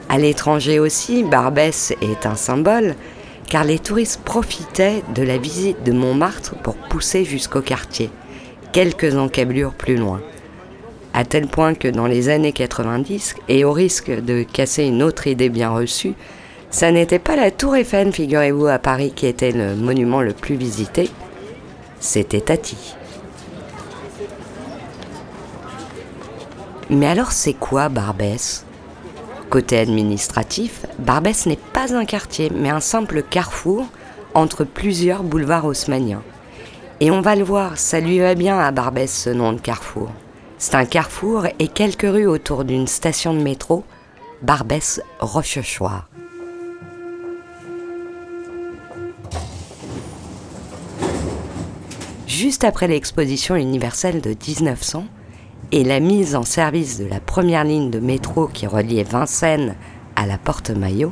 À l'étranger aussi, Barbès est un symbole, car les touristes profitaient de la visite de Montmartre pour pousser jusqu'au quartier, quelques encablures plus loin. À tel point que dans les années 90, et au risque de casser une autre idée bien reçue, ça n'était pas la tour Eiffel, figurez-vous, à Paris qui était le monument le plus visité, c'était Tati. Mais alors c'est quoi Barbès? Côté administratif, Barbès n'est pas un quartier, mais un simple carrefour entre plusieurs boulevards haussmanniens. Et on va le voir, ça lui va bien à Barbès ce nom de carrefour. C'est un carrefour et quelques rues autour d'une station de métro, Barbès-Rochechouart. Juste après l'exposition universelle de 1900 et la mise en service de la première ligne de métro qui reliait Vincennes à la Porte Maillot,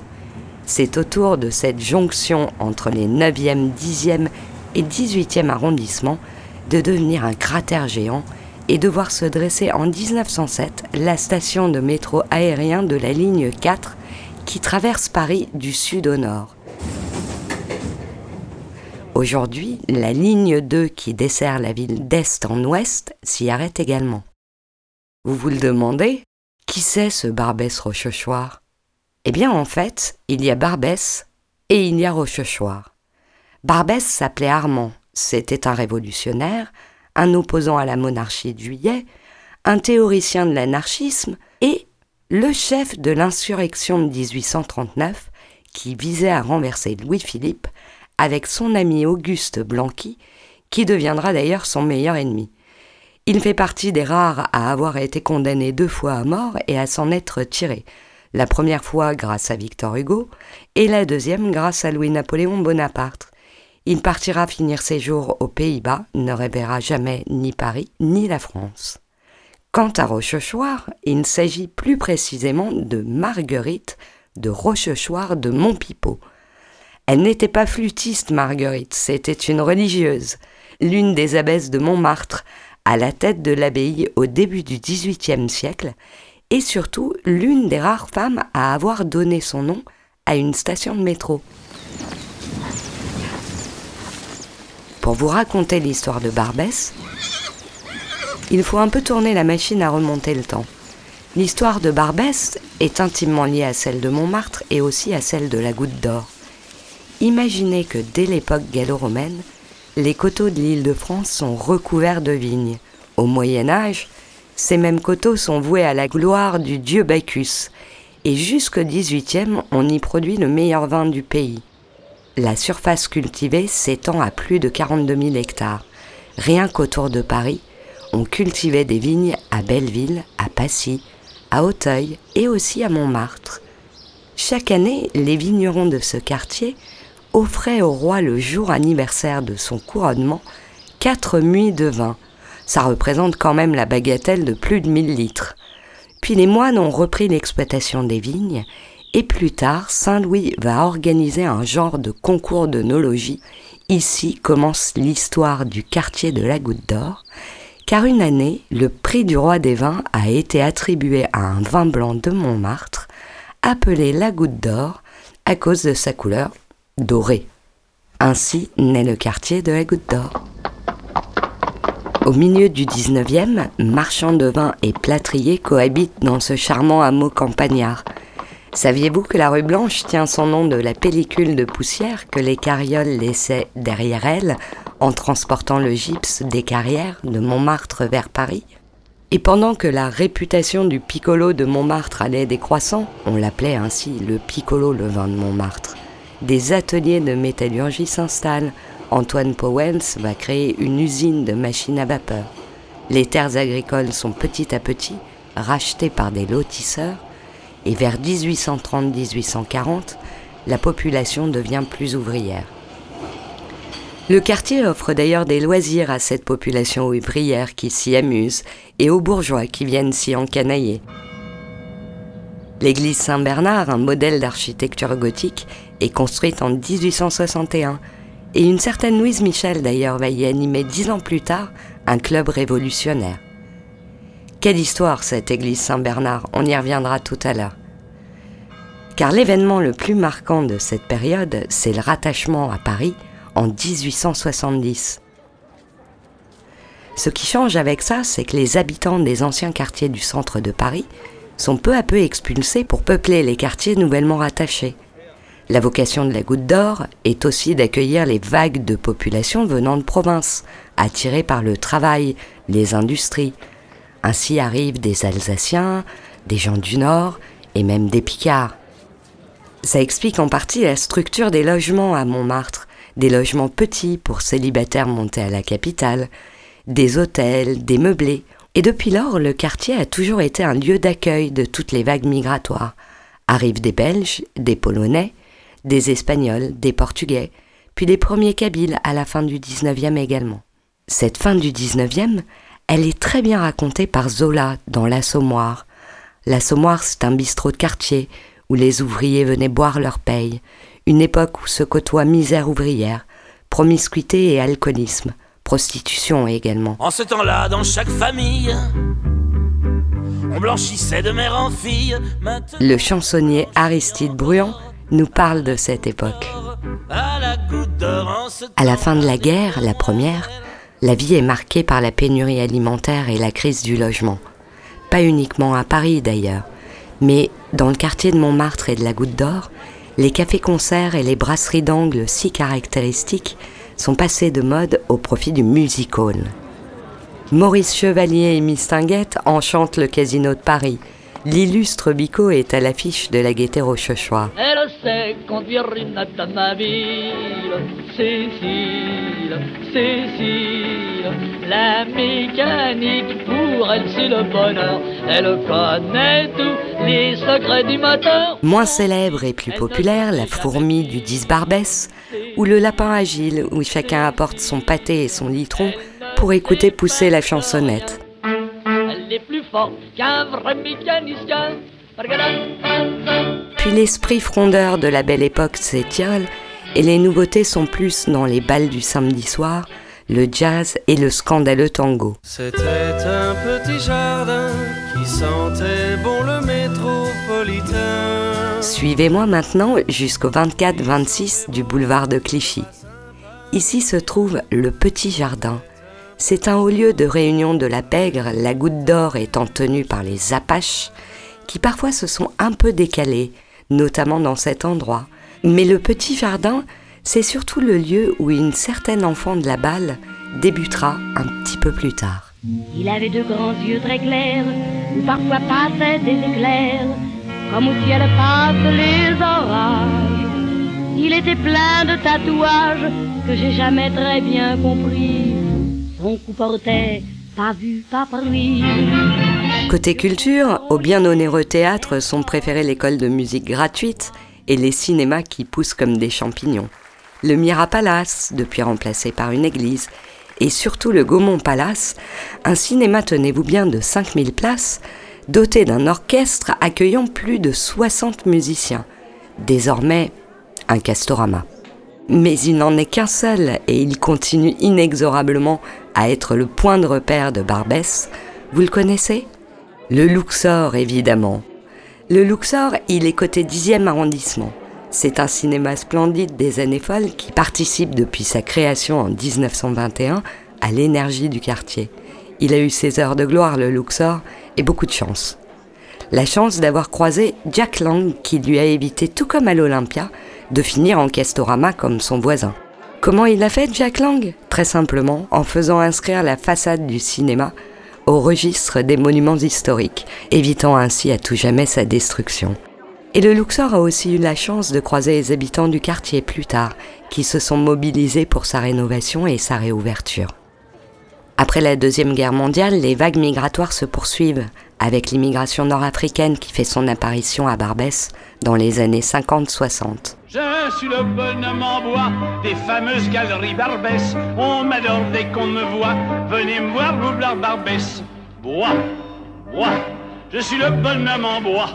c'est autour de cette jonction entre les 9e, 10e et 18e arrondissements de devenir un cratère géant et de voir se dresser en 1907 la station de métro aérien de la ligne 4 qui traverse Paris du sud au nord. Aujourd'hui, la ligne 2 qui dessert la ville d'est en ouest s'y arrête également. Vous vous le demandez Qui c'est ce Barbès Rochechouart? Eh bien, en fait, il y a Barbès et il y a Rochechouart. Barbès s'appelait Armand, c'était un révolutionnaire, un opposant à la monarchie de juillet, un théoricien de l'anarchisme et le chef de l'insurrection de 1839 qui visait à renverser Louis-Philippe avec son ami Auguste Blanqui, qui deviendra d'ailleurs son meilleur ennemi. Il fait partie des rares à avoir été condamné deux fois à mort et à s'en être tiré. La première fois grâce à Victor Hugo et la deuxième grâce à Louis-Napoléon Bonaparte. Il partira finir ses jours aux Pays-Bas, ne reverra jamais ni Paris ni la France. Quant à Rochechouart, il s'agit plus précisément de Marguerite de Rochechouart de Montpipeau. Elle n'était pas flûtiste, Marguerite, c'était une religieuse, l'une des abbesses de Montmartre, à la tête de l'abbaye au début du XVIIIe siècle, et surtout l'une des rares femmes à avoir donné son nom à une station de métro. Pour vous raconter l'histoire de Barbès, il faut un peu tourner la machine à remonter le temps. L'histoire de Barbès est intimement liée à celle de Montmartre et aussi à celle de la Goutte d'Or. Imaginez que dès l'époque gallo-romaine, les coteaux de l'île de France sont recouverts de vignes. Au Moyen Âge, ces mêmes coteaux sont voués à la gloire du dieu Bacchus, et jusqu'au XVIIIe, on y produit le meilleur vin du pays. La surface cultivée s'étend à plus de 42 000 hectares. Rien qu'autour de Paris, on cultivait des vignes à Belleville, à Passy, à Auteuil et aussi à Montmartre. Chaque année, les vignerons de ce quartier offrait au roi le jour anniversaire de son couronnement quatre muits de vin. Ça représente quand même la bagatelle de plus de 1000 litres. Puis les moines ont repris l'exploitation des vignes et plus tard, Saint-Louis va organiser un genre de concours de nologie. Ici commence l'histoire du quartier de la Goutte d'Or, car une année, le prix du roi des vins a été attribué à un vin blanc de Montmartre, appelé la Goutte d'Or à cause de sa couleur doré. Ainsi naît le quartier de la Goutte d'Or. Au milieu du 19e, marchands de vin et plâtriers cohabitent dans ce charmant hameau campagnard. Saviez-vous que la rue Blanche tient son nom de la pellicule de poussière que les carrioles laissaient derrière elles en transportant le gypse des carrières de Montmartre vers Paris? Et pendant que la réputation du piccolo de Montmartre allait décroissant, on l'appelait ainsi le piccolo le vin de Montmartre, des ateliers de métallurgie s'installent. Antoine Powell va créer une usine de machines à vapeur. Les terres agricoles sont petit à petit rachetées par des lotisseurs et vers 1830-1840, la population devient plus ouvrière. Le quartier offre d'ailleurs des loisirs à cette population ouvrière qui s'y amuse et aux bourgeois qui viennent s'y encanailler. L'église Saint-Bernard, un modèle d'architecture gothique, est construite en 1861 et une certaine Louise Michel d'ailleurs va y animer dix ans plus tard un club révolutionnaire. Quelle histoire cette église Saint-Bernard, on y reviendra tout à l'heure. Car l'événement le plus marquant de cette période, c'est le rattachement à Paris en 1870. Ce qui change avec ça, c'est que les habitants des anciens quartiers du centre de Paris sont peu à peu expulsés pour peupler les quartiers nouvellement rattachés. La vocation de la Goutte d'Or est aussi d'accueillir les vagues de population venant de province, attirées par le travail, les industries. Ainsi arrivent des Alsaciens, des gens du Nord et même des Picards. Ça explique en partie la structure des logements à Montmartre, des logements petits pour célibataires montés à la capitale, des hôtels, des meublés. Et depuis lors, le quartier a toujours été un lieu d'accueil de toutes les vagues migratoires. Arrivent des Belges, des Polonais, des Espagnols, des Portugais, puis les premiers Kabyles à la fin du 19e également. Cette fin du 19e, elle est très bien racontée par Zola dans L'Assommoir. L'Assommoir, c'est un bistrot de quartier où les ouvriers venaient boire leur paye, une époque où se côtoient misère ouvrière, promiscuité et alcoolisme, prostitution également. En ce temps-là, dans chaque famille, on blanchissait de mère en fille. Maintenant, Le chansonnier Aristide Bruand nous parle de cette époque. à la fin de la guerre, la première, la vie est marquée par la pénurie alimentaire et la crise du logement. Pas uniquement à Paris d'ailleurs, mais dans le quartier de Montmartre et de la Goutte d'Or, les cafés-concerts et les brasseries d'angle si caractéristiques sont passés de mode au profit du music hall. Maurice Chevalier et Mistinguette enchantent le casino de Paris. L'illustre Bico est à l'affiche de la gaieté rochechouart. Elle sait conduire une automobile, Cécile, Cécile. La mécanique pour elle c'est le bonheur. Elle connaît tous les secrets du moteur. Moins célèbre et plus populaire, la fourmi du 10 Barbès, ou le lapin agile, où chacun apporte son pâté et son litron pour écouter pousser la chansonnette. Elle est plus forte qu'un vrai mécanicien. Puis l'esprit frondeur de la belle époque s'étiole et les nouveautés sont plus dans les balles du samedi soir, le jazz et le scandaleux tango. C'était un petit jardin qui sentait bon le métropolitain. Suivez-moi maintenant jusqu'au 24-26 du boulevard de Clichy. Ici se trouve le Petit Jardin. C'est un haut lieu de réunion de la pègre, la goutte d'or étant tenue par les Apaches, qui parfois se sont un peu décalés, notamment dans cet endroit. Mais le Petit Jardin, c'est surtout le lieu où une certaine enfant de la balle débutera un petit peu plus tard. Il avait de grands yeux très clairs, où parfois passaient des éclairs, comme au ciel passent les orages. Il était plein de tatouages que j'ai jamais très bien compris. Son cou portait pas vu, pas. Côté culture, au bien onéreux théâtre sont préférées l'école de musique gratuite et les cinémas qui poussent comme des champignons. Le Mira Palace, depuis remplacé par une église, et surtout le Gaumont Palace, un cinéma, tenez-vous bien, de 5000 places, doté d'un orchestre accueillant plus de 60 musiciens. Désormais, un castorama. Mais il n'en est qu'un seul et il continue inexorablement à être le point de repère de Barbès. Vous le connaissez? Le Luxor, évidemment. Le Luxor, il est côté 10e arrondissement. C'est un cinéma splendide des années folles qui participe depuis sa création en 1921 à l'énergie du quartier. Il a eu ses heures de gloire, le Luxor, et beaucoup de chance. La chance d'avoir croisé Jack Lang qui lui a évité, tout comme à l'Olympia, de finir en castorama comme son voisin. Comment il a fait Jack Lang? Très simplement en faisant inscrire la façade du cinéma au registre des monuments historiques, évitant ainsi à tout jamais sa destruction. Et le Luxor a aussi eu la chance de croiser les habitants du quartier plus tard, qui se sont mobilisés pour sa rénovation et sa réouverture. Après la Deuxième Guerre mondiale, les vagues migratoires se poursuivent, avec l'immigration nord-africaine qui fait son apparition à Barbès dans les années 50-60. Je suis le bonhomme en bois des fameuses galeries Barbès. On m'adore dès qu'on me voit. Venez me voir, Roublard Barbès. Bois, bois, je suis le bonhomme en bois.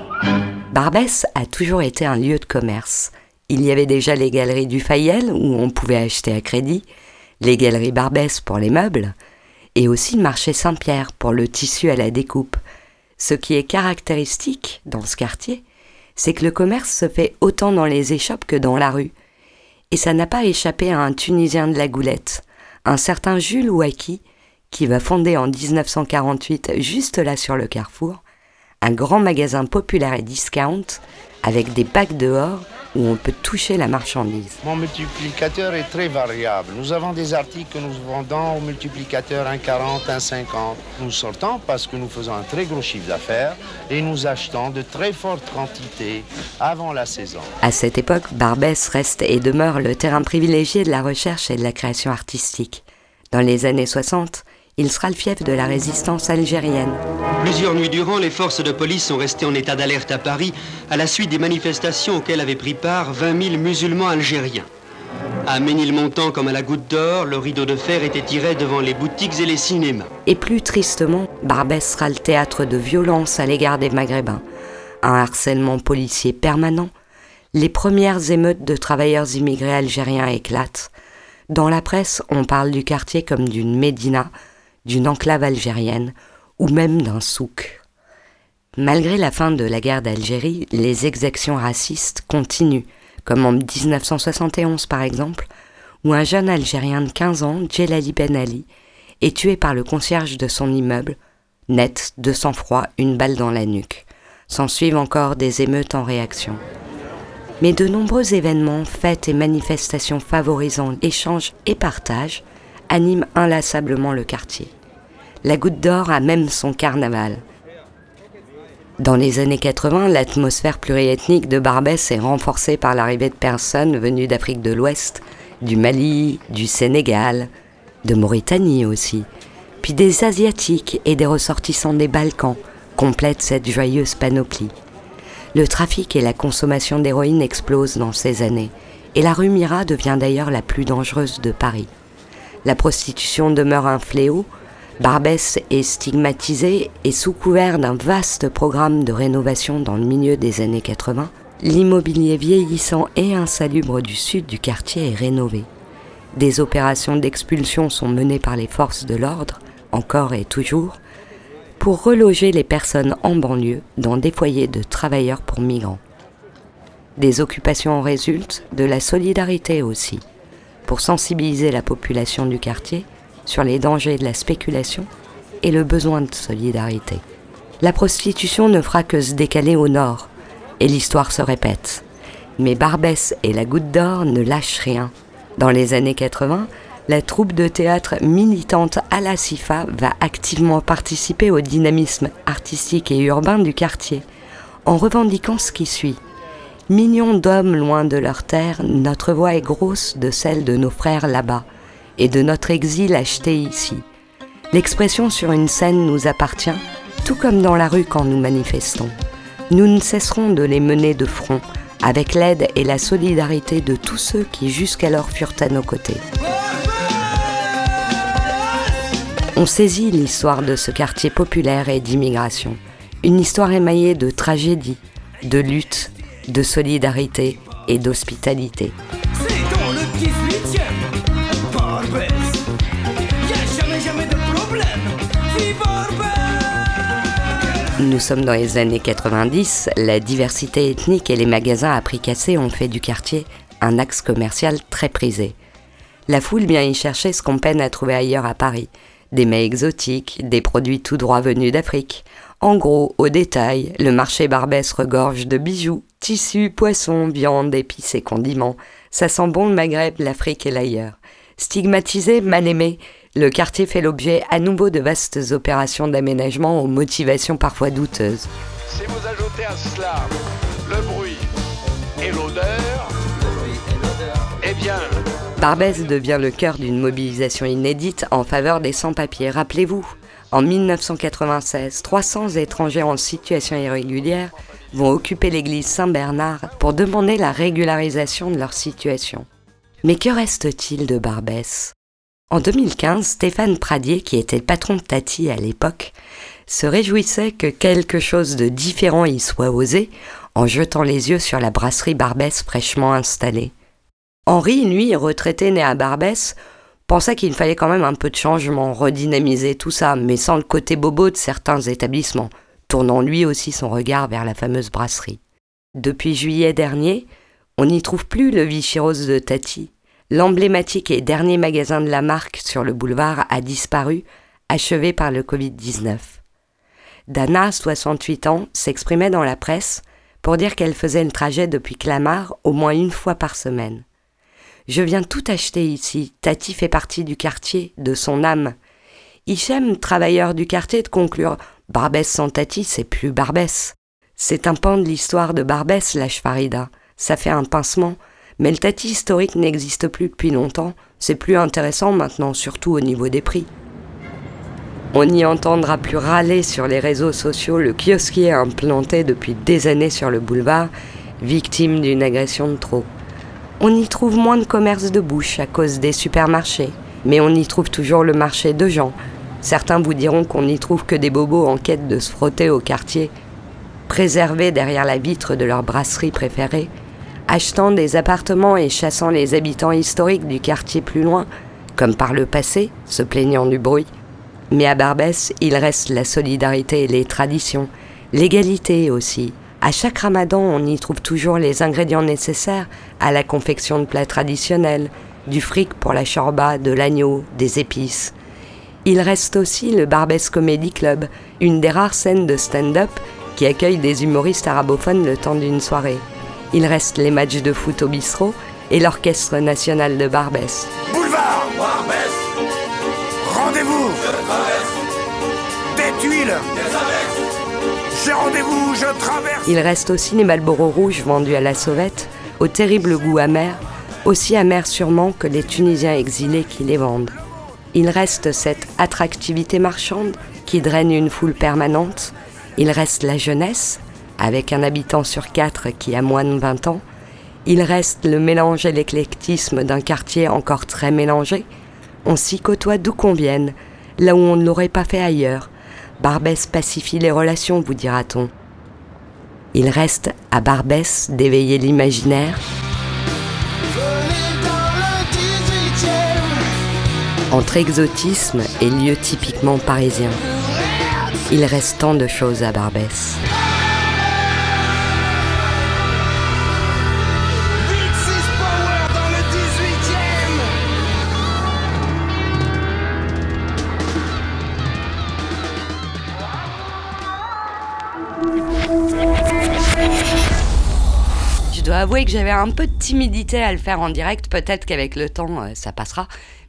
Barbès a toujours été un lieu de commerce. Il y avait déjà les galeries du Fayel où on pouvait acheter à crédit, les galeries Barbès pour les meubles, et aussi le marché Saint-Pierre pour le tissu à la découpe. Ce qui est caractéristique dans ce quartier, c'est que le commerce se fait autant dans les échoppes que dans la rue. Et ça n'a pas échappé à un Tunisien de la Goulette, un certain Jules Ouaki, qui va fonder en 1948, juste là sur le carrefour, un grand magasin populaire et discount avec des bacs dehors où on peut toucher la marchandise. Mon multiplicateur est très variable. Nous avons des articles que nous vendons au multiplicateur 1,40, 1,50. Nous sortons parce que nous faisons un très gros chiffre d'affaires et nous achetons de très fortes quantités avant la saison. À cette époque, Barbès reste et demeure le terrain privilégié de la recherche et de la création artistique. Dans les années 60, il sera le fief de la résistance algérienne. Plusieurs nuits durant, les forces de police sont restées en état d'alerte à Paris à la suite des manifestations auxquelles avaient pris part 20 000 musulmans algériens. À Ménilmontant comme à la Goutte d'Or, le rideau de fer était tiré devant les boutiques et les cinémas. Et plus tristement, Barbès sera le théâtre de violences à l'égard des Maghrébins, un harcèlement policier permanent, les premières émeutes de travailleurs immigrés algériens éclatent. Dans la presse, on parle du quartier comme d'une médina, d'une enclave algérienne ou même d'un souk. Malgré la fin de la guerre d'Algérie, les exactions racistes continuent, comme en 1971 par exemple, où un jeune Algérien de 15 ans, Djelali Ben Ali, est tué par le concierge de son immeuble, net, de sang-froid, une balle dans la nuque. S'en suivent encore des émeutes en réaction. Mais de nombreux événements, fêtes et manifestations favorisant échange et partage animent inlassablement le quartier. La Goutte d'Or a même son carnaval. Dans les années 80, l'atmosphère pluriethnique de Barbès est renforcée par l'arrivée de personnes venues d'Afrique de l'Ouest, du Mali, du Sénégal, de Mauritanie aussi, puis des Asiatiques et des ressortissants des Balkans complètent cette joyeuse panoplie. Le trafic et la consommation d'héroïne explosent dans ces années, et la rue Mira devient d'ailleurs la plus dangereuse de Paris. La prostitution demeure un fléau, Barbès est stigmatisé et sous couvert d'un vaste programme de rénovation dans le milieu des années 80, l'immobilier vieillissant et insalubre du sud du quartier est rénové. Des opérations d'expulsion sont menées par les forces de l'ordre, encore et toujours, pour reloger les personnes en banlieue dans des foyers de travailleurs pour migrants. Des occupations en résultent, de la solidarité aussi, pour sensibiliser la population du quartier sur les dangers de la spéculation et le besoin de solidarité. La prostitution ne fera que se décaler au nord, et l'histoire se répète. Mais Barbès et la Goutte d'Or ne lâchent rien. Dans les années 80, la troupe de théâtre militante à la CIFA va activement participer au dynamisme artistique et urbain du quartier, en revendiquant ce qui suit. Millions d'hommes loin de leur terre, notre voix est grosse de celle de nos frères là-bas et de notre exil acheté ici. L'expression sur une scène nous appartient, tout comme dans la rue quand nous manifestons. Nous ne cesserons de les mener de front, avec l'aide et la solidarité de tous ceux qui jusqu'alors furent à nos côtés. On saisit l'histoire de ce quartier populaire et d'immigration, une histoire émaillée de tragédie, de lutte, de solidarité et d'hospitalité. Nous sommes dans les années 90, la diversité ethnique et les magasins à prix cassés ont fait du quartier un axe commercial très prisé. La foule vient y chercher ce qu'on peine à trouver ailleurs à Paris. Des mets exotiques, des produits tout droit venus d'Afrique. En gros, au détail, le marché Barbès regorge de bijoux, tissus, poissons, viande, épices et condiments. Ça sent bon le Maghreb, l'Afrique et l'ailleurs. Stigmatisé, mal aimé, le quartier fait l'objet à nouveau de vastes opérations d'aménagement aux motivations parfois douteuses. Si vous ajoutez à cela le bruit et l'odeur, eh bien, Barbès devient le cœur d'une mobilisation inédite en faveur des sans-papiers. Rappelez-vous, en 1996, 300 étrangers en situation irrégulière vont occuper l'église Saint-Bernard pour demander la régularisation de leur situation. Mais que reste-t-il de Barbès? En 2015, Stéphane Pradier, qui était le patron de Tati à l'époque, se réjouissait que quelque chose de différent y soit osé en jetant les yeux sur la brasserie Barbès fraîchement installée. Henri, lui, retraité né à Barbès, pensait qu'il fallait quand même un peu de changement, redynamiser tout ça, mais sans le côté bobo de certains établissements, tournant lui aussi son regard vers la fameuse brasserie. Depuis juillet dernier, on n'y trouve plus le Vichy Rose de Tati. L'emblématique et dernier magasin de la marque sur le boulevard a disparu, achevé par le Covid-19. Dana, 68 ans, s'exprimait dans la presse pour dire qu'elle faisait le trajet depuis Clamart au moins une fois par semaine. Je viens tout acheter ici. Tati fait partie du quartier, de son âme. Hichem, travailleur du quartier, de conclure Barbès sans Tati, c'est plus Barbès. C'est un pan de l'histoire de Barbès, lâche Farida. Ça fait un pincement. Mais le Tati historique n'existe plus depuis longtemps. C'est plus intéressant maintenant, surtout au niveau des prix. On n'y entendra plus râler sur les réseaux sociaux le kiosquier implanté depuis des années sur le boulevard, victime d'une agression de trop. On y trouve moins de commerce de bouche à cause des supermarchés, mais on y trouve toujours le marché de gens. Certains vous diront qu'on n'y trouve que des bobos en quête de se frotter au quartier, préservés derrière la vitre de leur brasserie préférée, achetant des appartements et chassant les habitants historiques du quartier plus loin, comme par le passé, se plaignant du bruit. Mais à Barbès, il reste la solidarité et les traditions, l'égalité aussi. À chaque ramadan, on y trouve toujours les ingrédients nécessaires à la confection de plats traditionnels, du fric pour la chorba, de l'agneau, des épices. Il reste aussi le Barbès Comedy Club, une des rares scènes de stand-up qui accueille des humoristes arabophones le temps d'une soirée. Il reste les matchs de foot au bistrot et l'Orchestre national de Barbès. boulevard Barbès, rendez-vous Des tuiles J'ai rendez-vous, je traverse Il reste aussi les Malboro rouges vendus à la sauvette, au terrible goût amer, aussi amer sûrement que les Tunisiens exilés qui les vendent. Il reste cette attractivité marchande qui draine une foule permanente. Il reste la jeunesse, avec un habitant sur quatre qui a moins de 20 ans. Il reste le mélange et l'éclectisme d'un quartier encore très mélangé. On s'y côtoie d'où qu'on vienne, là où on ne l'aurait pas fait ailleurs. Barbès pacifie les relations, vous dira-t-on. Il reste à Barbès d'éveiller l'imaginaire, entre exotisme et lieu typiquement parisien. Il reste tant de choses à Barbès. Dois avouer que j'avais un peu de timidité à le faire en direct. Peut-être qu'avec le temps, euh, ça passera.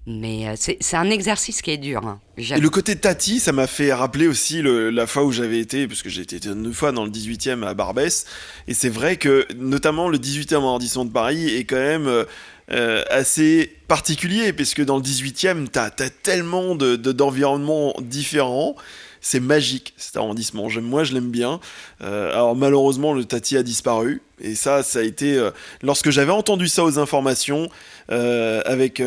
Mais euh, c'est un exercice qui est dur. hein. Le côté Tati, ça m'a fait rappeler aussi la fois où j'avais été, parce que j'ai été une fois dans le 18e à Barbès, et c'est vrai que notamment le 18e arrondissement de Paris est quand même euh, assez particulier, parce que dans le 18e, t'as as tellement de- de- d'environnements différents. C'est magique cet arrondissement. Moi, je l'aime bien. Euh, alors malheureusement, le Tati a disparu. Et ça, ça a été euh, lorsque j'avais entendu ça aux informations euh, avec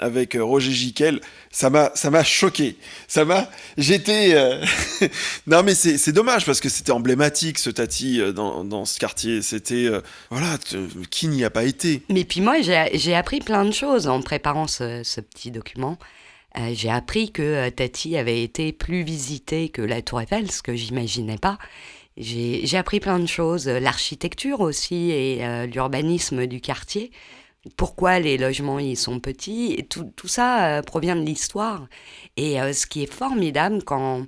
avec Roger Giquel, ça m'a choqué. Ça m'a j'étais non mais c'est dommage parce que c'était emblématique ce Tati dans, dans ce quartier. C'était voilà qui n'y a pas été. Mais puis moi, j'ai j'ai appris plein de choses en préparant ce, ce petit document. Euh, j'ai appris que euh, Tati avait été plus visitée que la Tour Eiffel, ce que j'imaginais pas. J'ai appris plein de choses, euh, l'architecture aussi et l'urbanisme du quartier. Pourquoi les logements ils sont petits et tout, tout ça provient de l'histoire. Et ce qui est formidable quand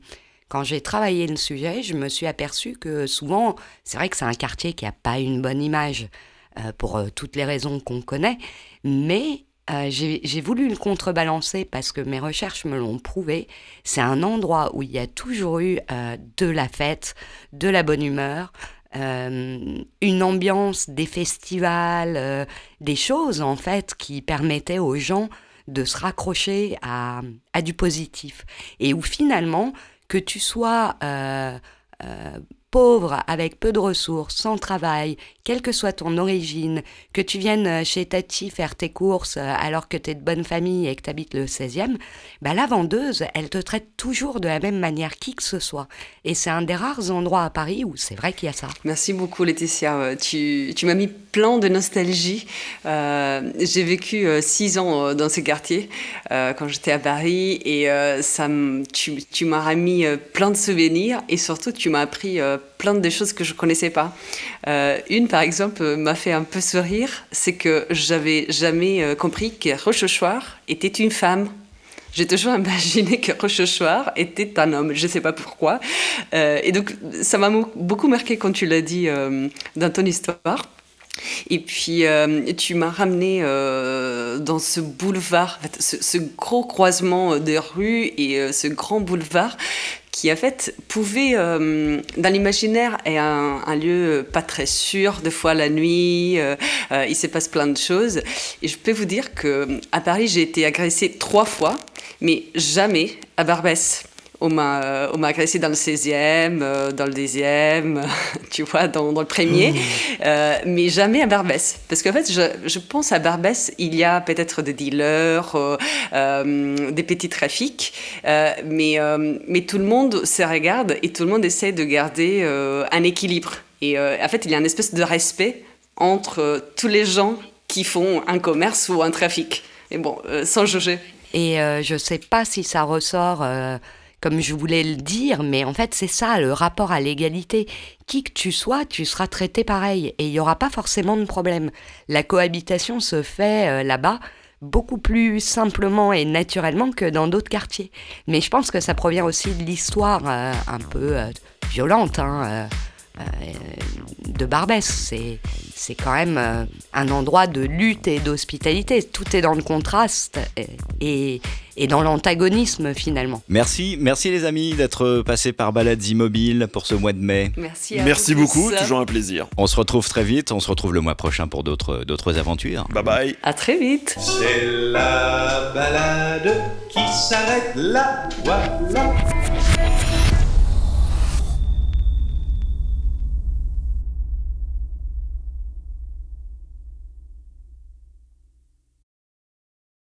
quand j'ai travaillé le sujet, je me suis aperçu que souvent, c'est vrai que c'est un quartier qui a pas une bonne image pour toutes les raisons qu'on connaît, mais euh, j'ai voulu le contrebalancer parce que mes recherches me l'ont prouvé. C'est un endroit où il y a toujours eu euh, de la fête, de la bonne humeur, euh, une ambiance, des festivals, des choses en fait qui permettaient aux gens de se raccrocher à, du positif. Et où finalement, que tu sois pauvre, avec peu de ressources, sans travail, quelle que soit ton origine, que tu viennes euh, chez Tati faire tes courses euh, alors que tu es de bonne famille et que tu habites le 16e, bah, la vendeuse, elle te traite toujours de la même manière, qui que ce soit. Et c'est un des rares endroits à Paris où c'est vrai qu'il y a ça. Merci beaucoup Laetitia. Euh, Tu, tu m'as mis plein de nostalgie. J'ai vécu six ans dans ce quartier euh, quand j'étais à Paris et ça tu, tu m'as remis plein de souvenirs et surtout tu m'as appris plein de choses que je connaissais pas. Euh, une par exemple m'a fait un peu sourire, c'est que j'avais jamais euh, compris que Rochechouart était une femme. J'ai toujours imaginé que Rochechouart était un homme, je ne sais pas pourquoi. Euh, et donc, ça m'a beaucoup marqué quand tu l'as dit euh, dans ton histoire. Et puis, tu m'as ramené dans ce boulevard, ce, gros croisement de rues et ce grand boulevard qui, en fait, pouvait, euh, dans l'imaginaire, est un, un lieu pas très sûr, des fois la nuit, euh, euh, il se passe plein de choses. Et je peux vous dire que à Paris, j'ai été agressée trois fois, mais jamais à Barbès. On m'a, euh, on m'a agressé dans le 16e, euh, dans le 10e, tu vois, dans, dans le premier, euh, mais jamais à Barbès. Parce qu'en fait, je, je pense à Barbès, il y a peut-être des dealers, euh, euh, des petits trafics, mais, mais tout le monde se regarde et tout le monde essaie de garder un équilibre. Et en fait, il y a une espèce de respect entre tous les gens qui font un commerce ou un trafic. Et bon, sans juger. Et je sais pas si ça ressort comme je voulais le dire, mais en fait c'est ça le rapport à l'égalité. Qui que tu sois, tu seras traité pareil et il n'y aura pas forcément de problème. La cohabitation se fait euh, là-bas beaucoup plus simplement et naturellement que dans d'autres quartiers. Mais je pense que ça provient aussi de l'histoire euh, un peu euh, violente hein, de Barbès. C'est, c'est quand même euh, un endroit de lutte et d'hospitalité. Tout est dans le contraste et, et, dans l'antagonisme finalement. Merci, merci les amis d'être passés par Balades Immobiles pour ce mois de mai. Merci à Merci vous beaucoup, tous. toujours un plaisir. On se retrouve très vite, on se retrouve le mois prochain pour d'autres d'autres aventures. Bye bye. À très vite. C'est la balade qui s'arrête là, voilà.